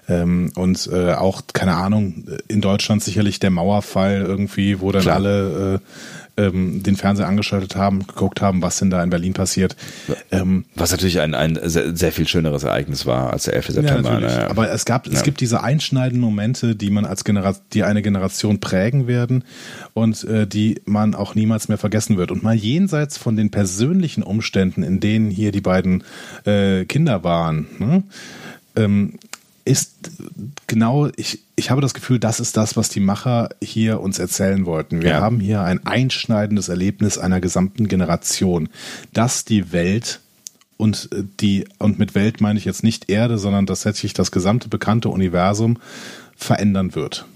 S2: Ähm, und äh, auch, keine Ahnung, in Deutschland sicherlich der Mauerfall irgendwie, wo dann Klar. alle äh, ähm, den Fernseher angeschaltet haben, geguckt haben, was denn da in Berlin passiert.
S1: Ähm, was natürlich ein, ein sehr, sehr, viel schöneres Ereignis war als der 11. September.
S2: Ja, ne? Aber es gab, ja. es gibt diese einschneidenden Momente, die man als Generation, die eine Generation prägen werden und äh, die man auch niemals mehr vergessen wird. Und mal jenseits von den persönlichen Umständen, in denen hier die beiden äh, Kinder waren, ne? ähm, ist genau, ich, ich habe das Gefühl, das ist das, was die Macher hier uns erzählen wollten. Wir ja. haben hier ein einschneidendes Erlebnis einer gesamten Generation, dass die Welt und äh, die, und mit Welt meine ich jetzt nicht Erde, sondern dass sich das gesamte bekannte Universum verändern wird.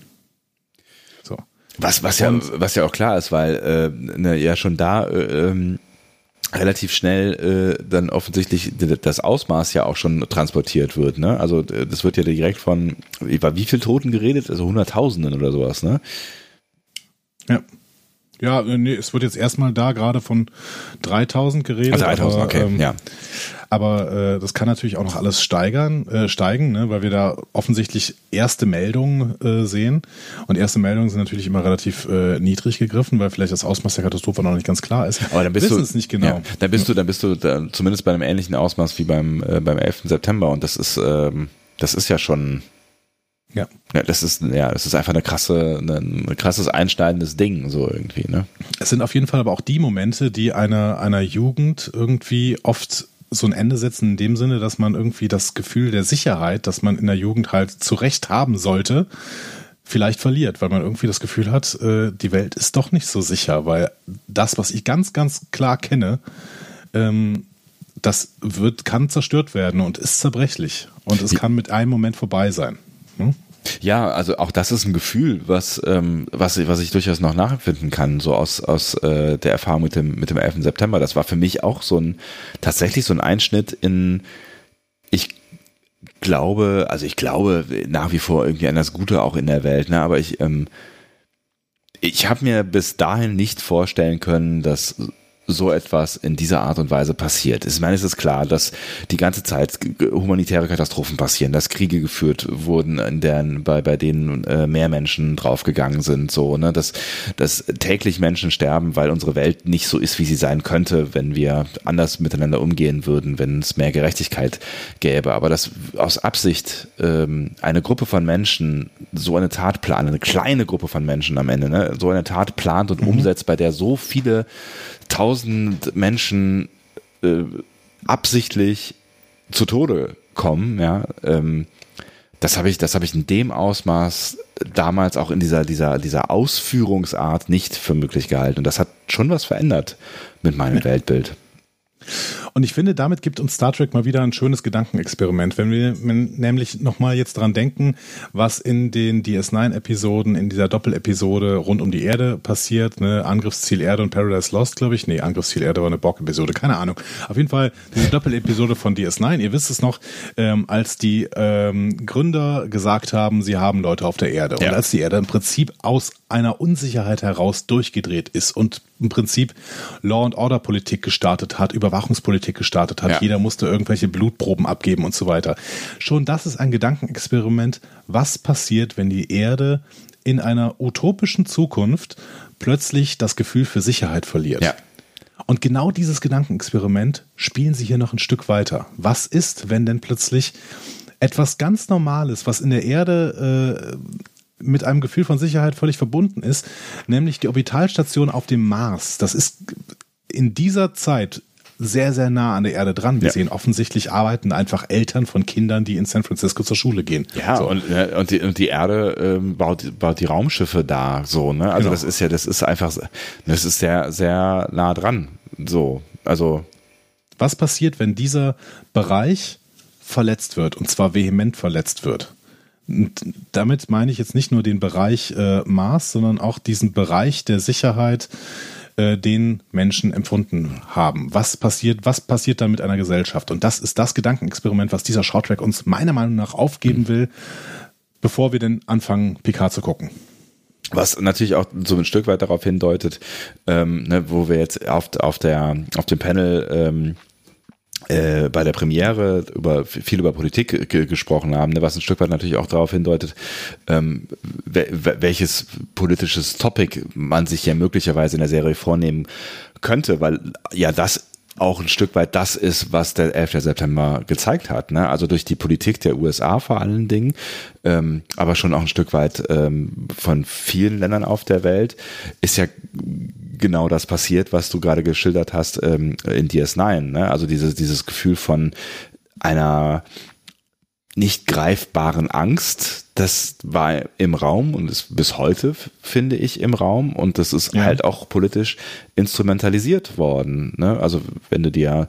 S1: So. Was, was, ja, was ja auch klar ist, weil äh, ne, ja schon da äh, ähm relativ schnell äh, dann offensichtlich das Ausmaß ja auch schon transportiert wird. Ne? Also das wird ja direkt von, über wie viel Toten geredet? Also Hunderttausenden oder sowas, ne?
S2: Ja. Ja, äh, nee, es wird jetzt erstmal da gerade von 3000 geredet. Also
S1: 3000, okay, ähm, ja.
S2: Aber äh, das kann natürlich auch noch alles steigern, äh, steigen, ne, weil wir da offensichtlich erste Meldungen äh, sehen. Und erste Meldungen sind natürlich immer relativ äh, niedrig gegriffen, weil vielleicht das Ausmaß der Katastrophe noch nicht ganz klar ist.
S1: Aber dann bist du es nicht genau. Ja, dann bist du, dann bist du da, zumindest bei einem ähnlichen Ausmaß wie beim äh, beim 11. September. Und das ist ähm, das ist ja schon ja. ja. das ist, ja, das ist einfach eine krasse, ein krasses einschneidendes Ding, so irgendwie, ne?
S2: Es sind auf jeden Fall aber auch die Momente, die einer, einer Jugend irgendwie oft so ein Ende setzen in dem Sinne, dass man irgendwie das Gefühl der Sicherheit, das man in der Jugend halt zu Recht haben sollte, vielleicht verliert, weil man irgendwie das Gefühl hat, äh, die Welt ist doch nicht so sicher, weil das, was ich ganz, ganz klar kenne, ähm, das wird, kann zerstört werden und ist zerbrechlich. Und es kann mit einem Moment vorbei sein. Hm?
S1: Ja, also auch das ist ein Gefühl, was, ähm, was, was ich durchaus noch nachempfinden kann, so aus, aus äh, der Erfahrung mit dem, mit dem 11. September. Das war für mich auch so ein, tatsächlich so ein Einschnitt in, ich glaube, also ich glaube nach wie vor irgendwie an das Gute auch in der Welt, ne? aber ich, ähm, ich habe mir bis dahin nicht vorstellen können, dass so etwas in dieser Art und Weise passiert. Ich meine, es ist klar, dass die ganze Zeit humanitäre Katastrophen passieren, dass Kriege geführt wurden, in deren, bei, bei denen äh, mehr Menschen draufgegangen sind, so, ne, dass, dass täglich Menschen sterben, weil unsere Welt nicht so ist, wie sie sein könnte, wenn wir anders miteinander umgehen würden, wenn es mehr Gerechtigkeit gäbe. Aber dass aus Absicht ähm, eine Gruppe von Menschen so eine Tat planen, eine kleine Gruppe von Menschen am Ende, ne, so eine Tat plant und mhm. umsetzt, bei der so viele tausend Menschen äh, absichtlich zu Tode kommen, ja, ähm, das habe ich, das habe ich in dem Ausmaß damals auch in dieser, dieser, dieser Ausführungsart nicht für möglich gehalten. Und das hat schon was verändert mit meinem. Weltbild.
S2: Und ich finde, damit gibt uns Star Trek mal wieder ein schönes Gedankenexperiment. Wenn wir nämlich nochmal jetzt dran denken, was in den DS9-Episoden, in dieser Doppelepisode rund um die Erde passiert, ne, Angriffsziel Erde und Paradise Lost, glaube ich. Nee, Angriffsziel Erde war eine Borg-Episode, keine Ahnung. Auf jeden Fall diese Doppelepisode von DS9, ihr wisst es noch, ähm, als die ähm, Gründer gesagt haben, sie haben Leute auf der Erde. Ja. Und als die Erde im Prinzip aus einer Unsicherheit heraus durchgedreht ist und im Prinzip Law and Order Politik gestartet hat, Überwachungspolitik gestartet hat. Ja. Jeder musste irgendwelche Blutproben abgeben und so weiter. Schon das ist ein Gedankenexperiment. Was passiert, wenn die Erde in einer utopischen Zukunft plötzlich das Gefühl für Sicherheit verliert? Ja. Und genau dieses Gedankenexperiment spielen sie hier noch ein Stück weiter. Was ist, wenn denn plötzlich etwas ganz Normales, was in der Erde äh, mit einem Gefühl von Sicherheit völlig verbunden ist, nämlich die Orbitalstation auf dem Mars. Das ist in dieser Zeit sehr, sehr nah an der Erde dran. Wir ja. sehen offensichtlich arbeiten einfach Eltern von Kindern, die in San Francisco zur Schule gehen.
S1: Ja, so. und, und, die, und die Erde ähm, baut, baut die Raumschiffe da so, ne? Also genau. das ist ja, das ist einfach, das ist sehr, sehr nah dran. So, also.
S2: Was passiert, wenn dieser Bereich verletzt wird und zwar vehement verletzt wird? Und damit meine ich jetzt nicht nur den Bereich äh, Mars, sondern auch diesen Bereich der Sicherheit, äh, den Menschen empfunden haben. Was passiert, was passiert dann mit einer Gesellschaft? Und das ist das Gedankenexperiment, was dieser Shorttrack uns meiner Meinung nach aufgeben will, bevor wir denn anfangen, Picard zu gucken.
S1: Was natürlich auch so ein Stück weit darauf hindeutet, ähm, ne, wo wir jetzt auf, auf, der, auf dem Panel ähm, äh, bei der Premiere über viel über Politik gesprochen haben, ne, was ein Stück weit natürlich auch darauf hindeutet, ähm, welches politisches Topic man sich ja möglicherweise in der Serie vornehmen könnte, weil ja das auch ein Stück weit das ist, was der 11. September gezeigt hat. Ne? Also durch die Politik der USA vor allen Dingen, ähm, aber schon auch ein Stück weit ähm, von vielen Ländern auf der Welt, ist ja genau das passiert, was du gerade geschildert hast ähm, in DS9. Ne? Also dieses, dieses Gefühl von einer nicht greifbaren Angst, das war im Raum und ist bis heute, finde ich, im Raum und das ist ja. halt auch politisch instrumentalisiert worden. Ne? Also wenn du dir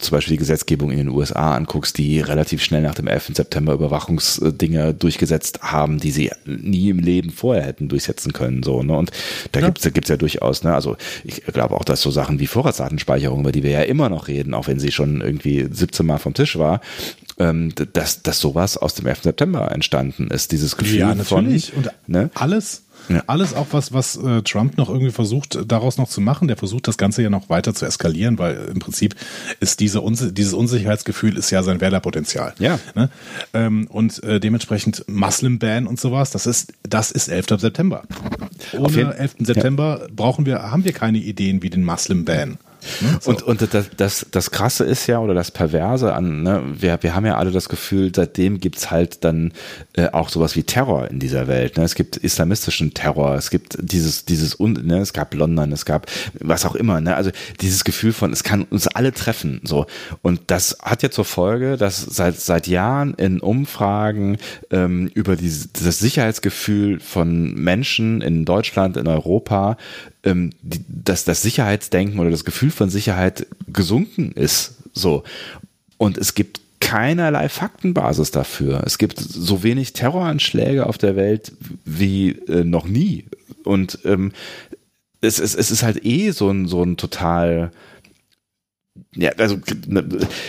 S1: zum Beispiel die Gesetzgebung in den USA anguckst, die relativ schnell nach dem 11. September Überwachungsdinge durchgesetzt haben, die sie nie im Leben vorher hätten durchsetzen können. So, ne? Und da ja. gibt's da gibt's ja durchaus, ne? Also ich glaube auch, dass so Sachen wie Vorratsdatenspeicherung, über die wir ja immer noch reden, auch wenn sie schon irgendwie 17 Mal vom Tisch war, ähm, dass, dass sowas aus dem 11. September entstanden ist. Dieses Gefühl ja,
S2: natürlich. von. Und ne? alles ja. Alles auch was, was äh, Trump noch irgendwie versucht, daraus noch zu machen. Der versucht das Ganze ja noch weiter zu eskalieren, weil im Prinzip ist diese Unsi dieses Unsicherheitsgefühl ist ja sein Wählerpotenzial.
S1: Ja.
S2: Ne? Ähm, und äh, dementsprechend Muslim Ban und sowas, das ist, das ist 11. September. Ohne 11. September ja. brauchen wir, haben wir keine Ideen wie den Muslim Ban.
S1: Ne? So. Und, und das, das, das Krasse ist ja, oder das Perverse an, ne, wir, wir haben ja alle das Gefühl, seitdem gibt's halt dann äh, auch sowas wie Terror in dieser Welt. Ne? Es gibt islamistischen Terror, es gibt dieses, dieses, ne, es gab London, es gab was auch immer, ne? Also dieses Gefühl von, es kann uns alle treffen. so Und das hat ja zur Folge, dass seit, seit Jahren in Umfragen ähm, über dieses, das Sicherheitsgefühl von Menschen in Deutschland, in Europa, ähm, die, dass das Sicherheitsdenken oder das Gefühl von Sicherheit gesunken ist. So. Und es gibt keinerlei Faktenbasis dafür. Es gibt so wenig Terroranschläge auf der Welt wie äh, noch nie. Und ähm, es, es, es ist halt eh so ein, so ein total ja, also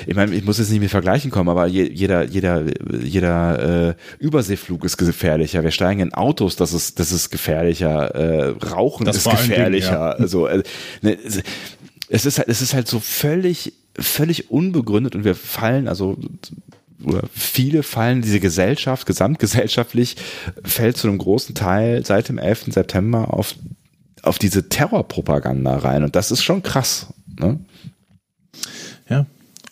S1: ich meine, ich muss jetzt nicht mit Vergleichen kommen, aber jeder, jeder, jeder äh, Überseeflug ist gefährlicher. Wir steigen in Autos, das ist, das ist gefährlicher. Äh, Rauchen das ist gefährlicher. Ding, ja. Also äh, ne, es ist halt, es ist halt so völlig, völlig unbegründet und wir fallen, also oder viele fallen, diese Gesellschaft, gesamtgesellschaftlich, fällt zu einem großen Teil seit dem 11. September auf, auf diese Terrorpropaganda rein. Und das ist schon krass. Ne?
S2: Ja.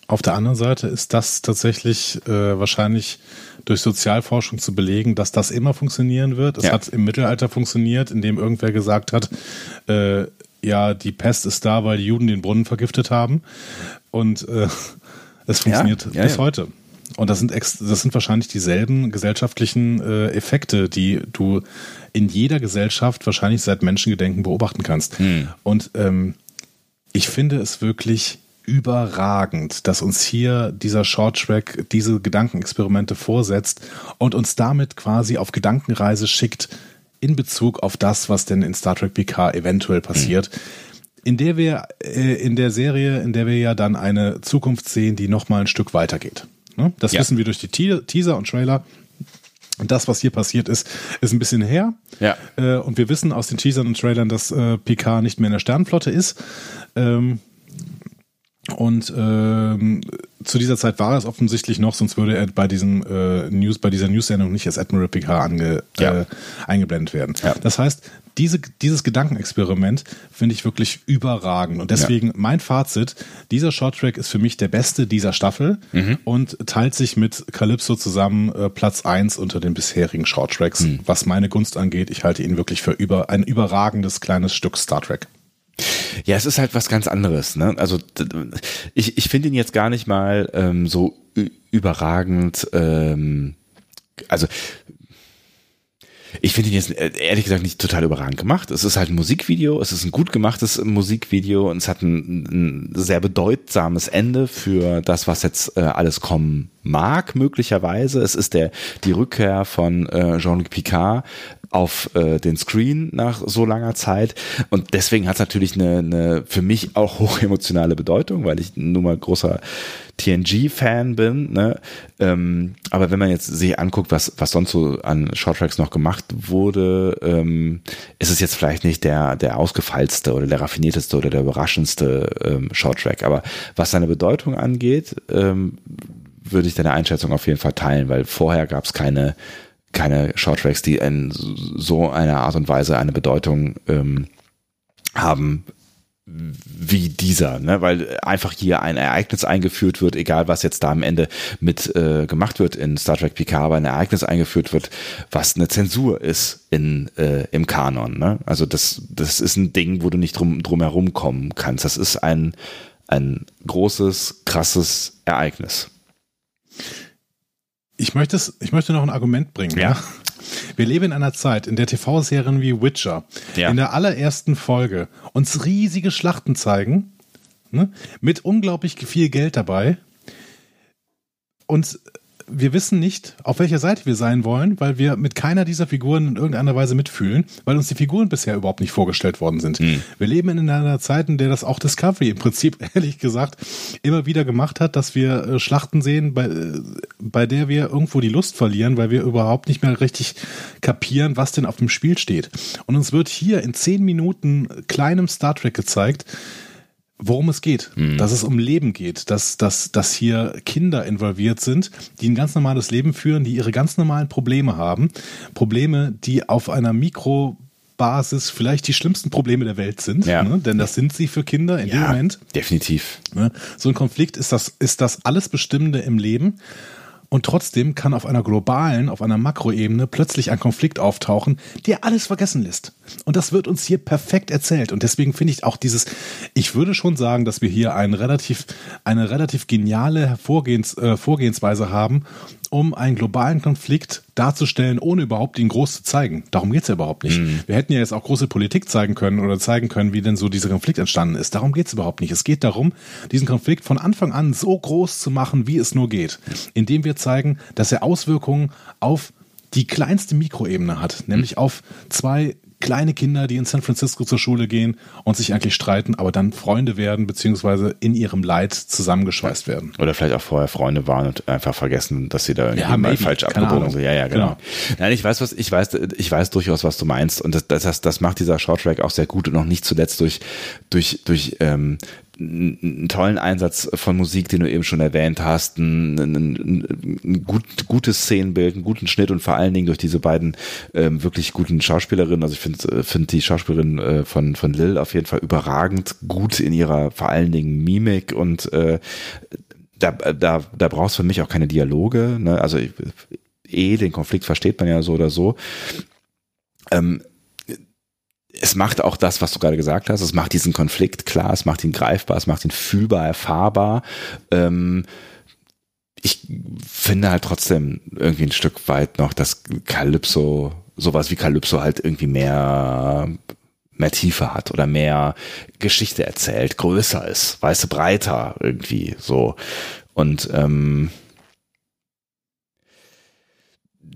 S2: Auf der anderen Seite ist das tatsächlich äh, wahrscheinlich durch Sozialforschung zu belegen, dass das immer funktionieren wird. Es ja. hat im Mittelalter funktioniert, indem irgendwer gesagt hat, äh, ja, die Pest ist da, weil die Juden den Brunnen vergiftet haben. Und äh, es funktioniert ja, ja, bis heute. Und das sind, das sind wahrscheinlich dieselben gesellschaftlichen äh, Effekte, die du in jeder Gesellschaft wahrscheinlich seit Menschengedenken beobachten kannst. Hm. Und ähm, ich finde es wirklich überragend, dass uns hier dieser Shorttrack diese Gedankenexperimente vorsetzt und uns damit quasi auf Gedankenreise schickt in Bezug auf das, was denn in Star Trek PK eventuell passiert. In der wir, äh, in der Serie, in der wir ja dann eine Zukunft sehen, die nochmal ein Stück weitergeht. Ne? Das ja. wissen wir durch die Teaser und Trailer. Und das, was hier passiert ist, ist ein bisschen her.
S1: Ja.
S2: Äh, und wir wissen aus den Teasern und Trailern, dass äh, Picard nicht mehr in der Sternenflotte ist. Ähm, Und ähm, zu dieser Zeit war es offensichtlich noch, sonst würde er bei diesem äh, News, bei dieser News-Sendung nicht als Admiral Picard ange, ja. äh, eingeblendet werden. Ja. Das heißt, diese, dieses Gedankenexperiment finde ich wirklich überragend. Und deswegen ja. mein Fazit, dieser Shorttrack ist für mich der beste dieser Staffel mhm. und teilt sich mit Calypso zusammen äh, Platz 1 unter den bisherigen Shorttracks. Mhm. Was meine Gunst angeht, ich halte ihn wirklich für über, ein überragendes kleines Stück Star Trek.
S1: Ja, es ist halt was ganz anderes. Ne? Also ich, ich finde ihn jetzt gar nicht mal ähm, so überragend. Ähm, also ich finde ihn jetzt äh, ehrlich gesagt nicht total überragend gemacht. Es ist halt ein Musikvideo, es ist ein gut gemachtes Musikvideo und es hat ein, ein sehr bedeutsames Ende für das, was jetzt äh, alles kommen mag, möglicherweise. Es ist der die Rückkehr von äh, Jean-Luc Picard auf äh, den Screen nach so langer Zeit. Und deswegen hat es natürlich eine, eine für mich auch hochemotionale Bedeutung, weil ich nun mal großer TNG-Fan bin. Ne? Ähm, aber wenn man jetzt sich anguckt, was, was sonst so an Shorttracks noch gemacht wurde, ähm, ist es jetzt vielleicht nicht der, der ausgefeilste oder der raffinierteste oder der überraschendste ähm, Shorttrack. Aber was seine Bedeutung angeht, ähm, würde ich deine Einschätzung auf jeden Fall teilen, weil vorher gab es keine keine Shorttracks, die in so einer Art und Weise eine Bedeutung ähm, haben wie dieser, ne? weil einfach hier ein Ereignis eingeführt wird, egal was jetzt da am Ende mit äh, gemacht wird in Star Trek Picard, aber ein Ereignis eingeführt wird, was eine Zensur ist in äh, im Kanon. Ne? Also das das ist ein Ding, wo du nicht drum drum herum kommen kannst. Das ist ein ein großes krasses Ereignis.
S2: Ich möchte, ich möchte noch ein Argument bringen. Ja. Wir leben in einer Zeit, in der TV-Serien wie Witcher ja. in der allerersten Folge uns riesige Schlachten zeigen, ne, mit unglaublich viel Geld dabei. Und wir wissen nicht, auf welcher Seite wir sein wollen, weil wir mit keiner dieser Figuren in irgendeiner Weise mitfühlen, weil uns die Figuren bisher überhaupt nicht vorgestellt worden sind. Mhm. Wir leben in einer Zeit, in der das auch Discovery im Prinzip, ehrlich gesagt, immer wieder gemacht hat, dass wir äh, Schlachten sehen, bei, äh, bei der wir irgendwo die Lust verlieren, weil wir überhaupt nicht mehr richtig kapieren, was denn auf dem Spiel steht. Und uns wird hier in zehn Minuten kleinem Star Trek gezeigt, worum es geht, mhm. dass es um Leben geht, dass, dass, dass hier Kinder involviert sind, die ein ganz normales Leben führen, die ihre ganz normalen Probleme haben. Probleme, die auf einer Mikrobasis vielleicht die schlimmsten Probleme der Welt sind, ja. ne? denn das sind sie für Kinder in ja, dem Moment.
S1: Definitiv.
S2: Ne? So ein Konflikt ist das, ist das alles Bestimmende im Leben. Und trotzdem kann auf einer globalen, auf einer Makroebene plötzlich ein Konflikt auftauchen, der alles vergessen lässt. Und das wird uns hier perfekt erzählt. Und deswegen finde ich auch dieses, ich würde schon sagen, dass wir hier ein relativ, eine relativ geniale Vorgehens, äh, Vorgehensweise haben, um einen globalen Konflikt darzustellen, ohne überhaupt ihn groß zu zeigen. Darum geht's ja überhaupt nicht. Mhm. Wir hätten ja jetzt auch große Politik zeigen können oder zeigen können, wie denn so dieser Konflikt entstanden ist. Darum geht's überhaupt nicht. Es geht darum, diesen Konflikt von Anfang an so groß zu machen, wie es nur geht, indem wir zeigen, dass er Auswirkungen auf die kleinste Mikroebene hat, nämlich mhm. auf zwei kleine Kinder, die in San Francisco zur Schule gehen und sich eigentlich streiten, aber dann Freunde werden, beziehungsweise in ihrem Leid zusammengeschweißt werden.
S1: Oder vielleicht auch vorher Freunde waren und einfach vergessen, dass sie da irgendwie ja, mal falsch abgebogen sind. Ja, ja, genau. genau. Nein, ich weiß was, ich weiß, ich weiß durchaus, was du meinst. Und das, das, das macht dieser Shorttrack auch sehr gut und noch nicht zuletzt durch, durch, durch ähm, einen tollen Einsatz von Musik, den du eben schon erwähnt hast, ein, ein, ein gut, gutes Szenenbild, einen guten Schnitt und vor allen Dingen durch diese beiden ähm, wirklich guten Schauspielerinnen. Also ich finde find die Schauspielerin äh, von, von Lil auf jeden Fall überragend gut in ihrer vor allen Dingen Mimik und äh, da, da, da brauchst du für mich auch keine Dialoge. Ne? Also eh, den Konflikt versteht man ja so oder so. Ähm, es macht auch das, was du gerade gesagt hast. Es macht diesen Konflikt klar, es macht ihn greifbar, es macht ihn fühlbar, erfahrbar. Ähm, ich finde halt trotzdem irgendwie ein Stück weit noch, dass Calypso, sowas wie Calypso halt irgendwie mehr, mehr Tiefe hat oder mehr Geschichte erzählt, größer ist, weißt du, breiter irgendwie so. Und ähm,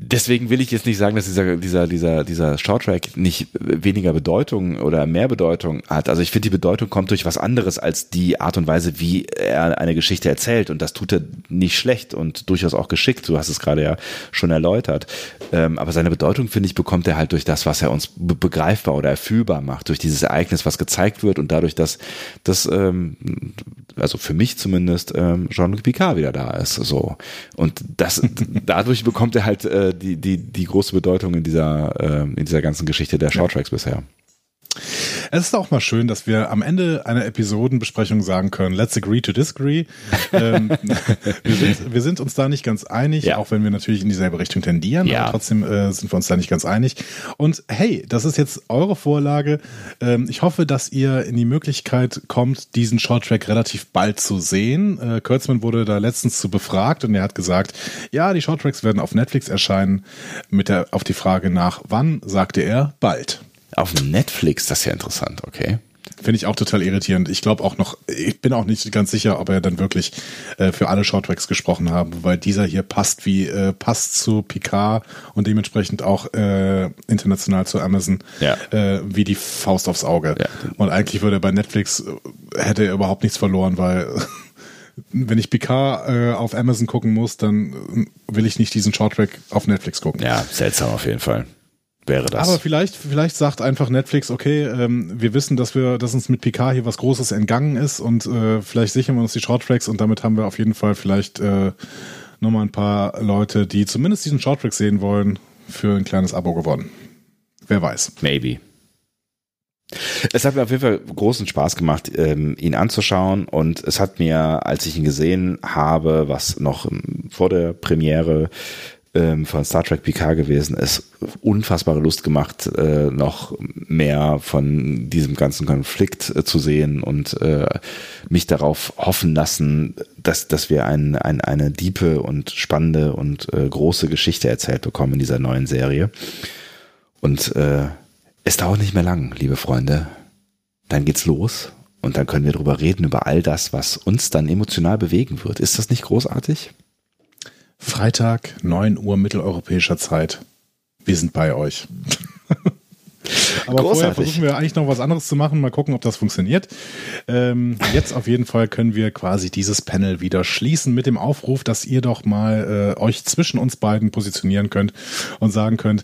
S1: deswegen will ich jetzt nicht sagen, dass dieser, dieser, dieser, dieser Shorttrack nicht weniger Bedeutung oder mehr Bedeutung hat. Also ich finde, die Bedeutung kommt durch was anderes als die Art und Weise, wie er eine Geschichte erzählt. Und das tut er nicht schlecht und durchaus auch geschickt. Du hast es gerade ja schon erläutert. Ähm, aber seine Bedeutung, finde ich, bekommt er halt durch das, was er uns begreifbar oder erfühlbar macht, durch dieses Ereignis, was gezeigt wird und dadurch, dass, dass ähm, also für mich zumindest, ähm, Jean-Luc Picard wieder da ist. So. Und das, dadurch bekommt er halt äh, die, die, die große Bedeutung in dieser, äh, in dieser ganzen Geschichte der Shorttracks ja. bisher.
S2: Es ist auch mal schön, dass wir am Ende einer Episodenbesprechung sagen können, let's agree to disagree. ähm, wir, sind, wir sind uns da nicht ganz einig, ja. auch wenn wir natürlich in dieselbe Richtung tendieren, ja. aber trotzdem äh, sind wir uns da nicht ganz einig. Und hey, das ist jetzt eure Vorlage. Ähm, ich hoffe, dass ihr in die Möglichkeit kommt, diesen Shorttrack relativ bald zu sehen. Äh, Kurtzman wurde da letztens zu befragt und er hat gesagt, ja, die Shorttracks werden auf Netflix erscheinen. Mit der, auf die Frage nach wann, sagte er, bald.
S1: Auf Netflix, das ist ja interessant, okay.
S2: Finde ich auch total irritierend. Ich glaube auch noch, ich bin auch nicht ganz sicher, ob er dann wirklich äh, für alle Shorttracks gesprochen haben, weil dieser hier passt wie äh, passt zu Picard und dementsprechend auch äh, international zu Amazon ja. äh, wie die Faust aufs Auge. Ja. Und eigentlich würde er bei Netflix äh, hätte er überhaupt nichts verloren, weil wenn ich Picard äh, auf Amazon gucken muss, dann äh, will ich nicht diesen Shorttrack auf Netflix gucken.
S1: Ja, seltsam auf jeden Fall wäre das.
S2: Aber vielleicht, vielleicht sagt einfach Netflix, okay, ähm, wir wissen, dass wir, dass uns mit Picard hier was Großes entgangen ist und äh, vielleicht sichern wir uns die Shorttracks und damit haben wir auf jeden Fall vielleicht äh, nochmal ein paar Leute, die zumindest diesen Shorttrack sehen wollen, für ein kleines Abo gewonnen. Wer weiß.
S1: Maybe. Es hat mir auf jeden Fall großen Spaß gemacht, ähm, ihn anzuschauen und es hat mir, als ich ihn gesehen habe, was noch vor der Premiere ähm, von Star Trek Picard gewesen ist, unfassbare Lust gemacht, äh, noch mehr von diesem ganzen Konflikt äh, zu sehen und äh, mich darauf hoffen lassen, dass, dass wir ein, ein, eine diepe und spannende und äh, große Geschichte erzählt bekommen in dieser neuen Serie. Und äh, es dauert nicht mehr lang, liebe Freunde. Dann geht's los und dann können wir darüber reden, über all das, was uns dann emotional bewegen wird. Ist das nicht großartig?
S2: Freitag, 9 Uhr mitteleuropäischer Zeit. Wir sind bei euch. Aber Großartig. vorher versuchen wir eigentlich noch was anderes zu machen. Mal gucken, ob das funktioniert. Ähm, jetzt auf jeden Fall können wir quasi dieses Panel wieder schließen mit dem Aufruf, dass ihr doch mal äh, euch zwischen uns beiden positionieren könnt und sagen könnt,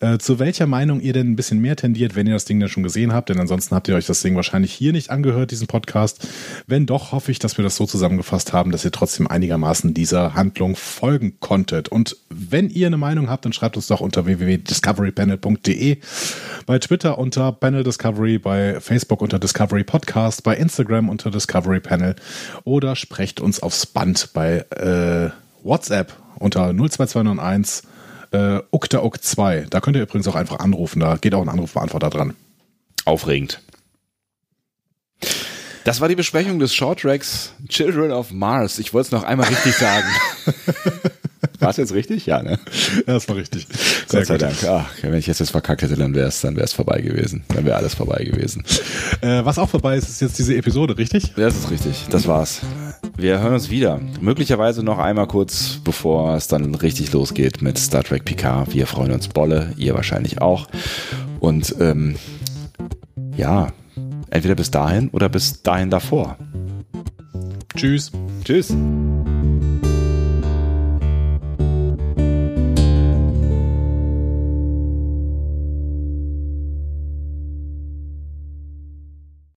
S2: äh, zu welcher Meinung ihr denn ein bisschen mehr tendiert, wenn ihr das Ding dann schon gesehen habt. Denn ansonsten habt ihr euch das Ding wahrscheinlich hier nicht angehört, diesen Podcast. Wenn doch, hoffe ich, dass wir das so zusammengefasst haben, dass ihr trotzdem einigermaßen dieser Handlung folgen konntet. Und wenn ihr eine Meinung habt, dann schreibt uns doch unter www.discoverypanel.de bei Twitter unter Panel Discovery, bei Facebook unter Discovery Podcast, bei Instagram unter Discovery Panel oder sprecht uns aufs Band bei äh, WhatsApp unter 02291 äh, uktauk 2. Da könnt ihr übrigens auch einfach anrufen, da geht auch ein Anrufbeantworter dran.
S1: Aufregend. Das war die Besprechung des Short Tracks Children of Mars. Ich wollte es noch einmal richtig sagen. War es jetzt richtig? Ja, ne?
S2: Ja, das war richtig.
S1: Sehr Gott sei gut. Dank. Ach, wenn ich jetzt, jetzt verkackt hätte, dann wäre es dann wär's vorbei gewesen. Dann wäre alles vorbei gewesen.
S2: Äh, was auch vorbei ist, ist jetzt diese Episode, richtig?
S1: Ja, das ist richtig. Das war's. Wir hören uns wieder. Möglicherweise noch einmal kurz, bevor es dann richtig losgeht mit Star Trek Picard. Wir freuen uns Bolle, ihr wahrscheinlich auch. Und ähm, ja, entweder bis dahin oder bis dahin davor.
S2: Tschüss.
S1: Tschüss.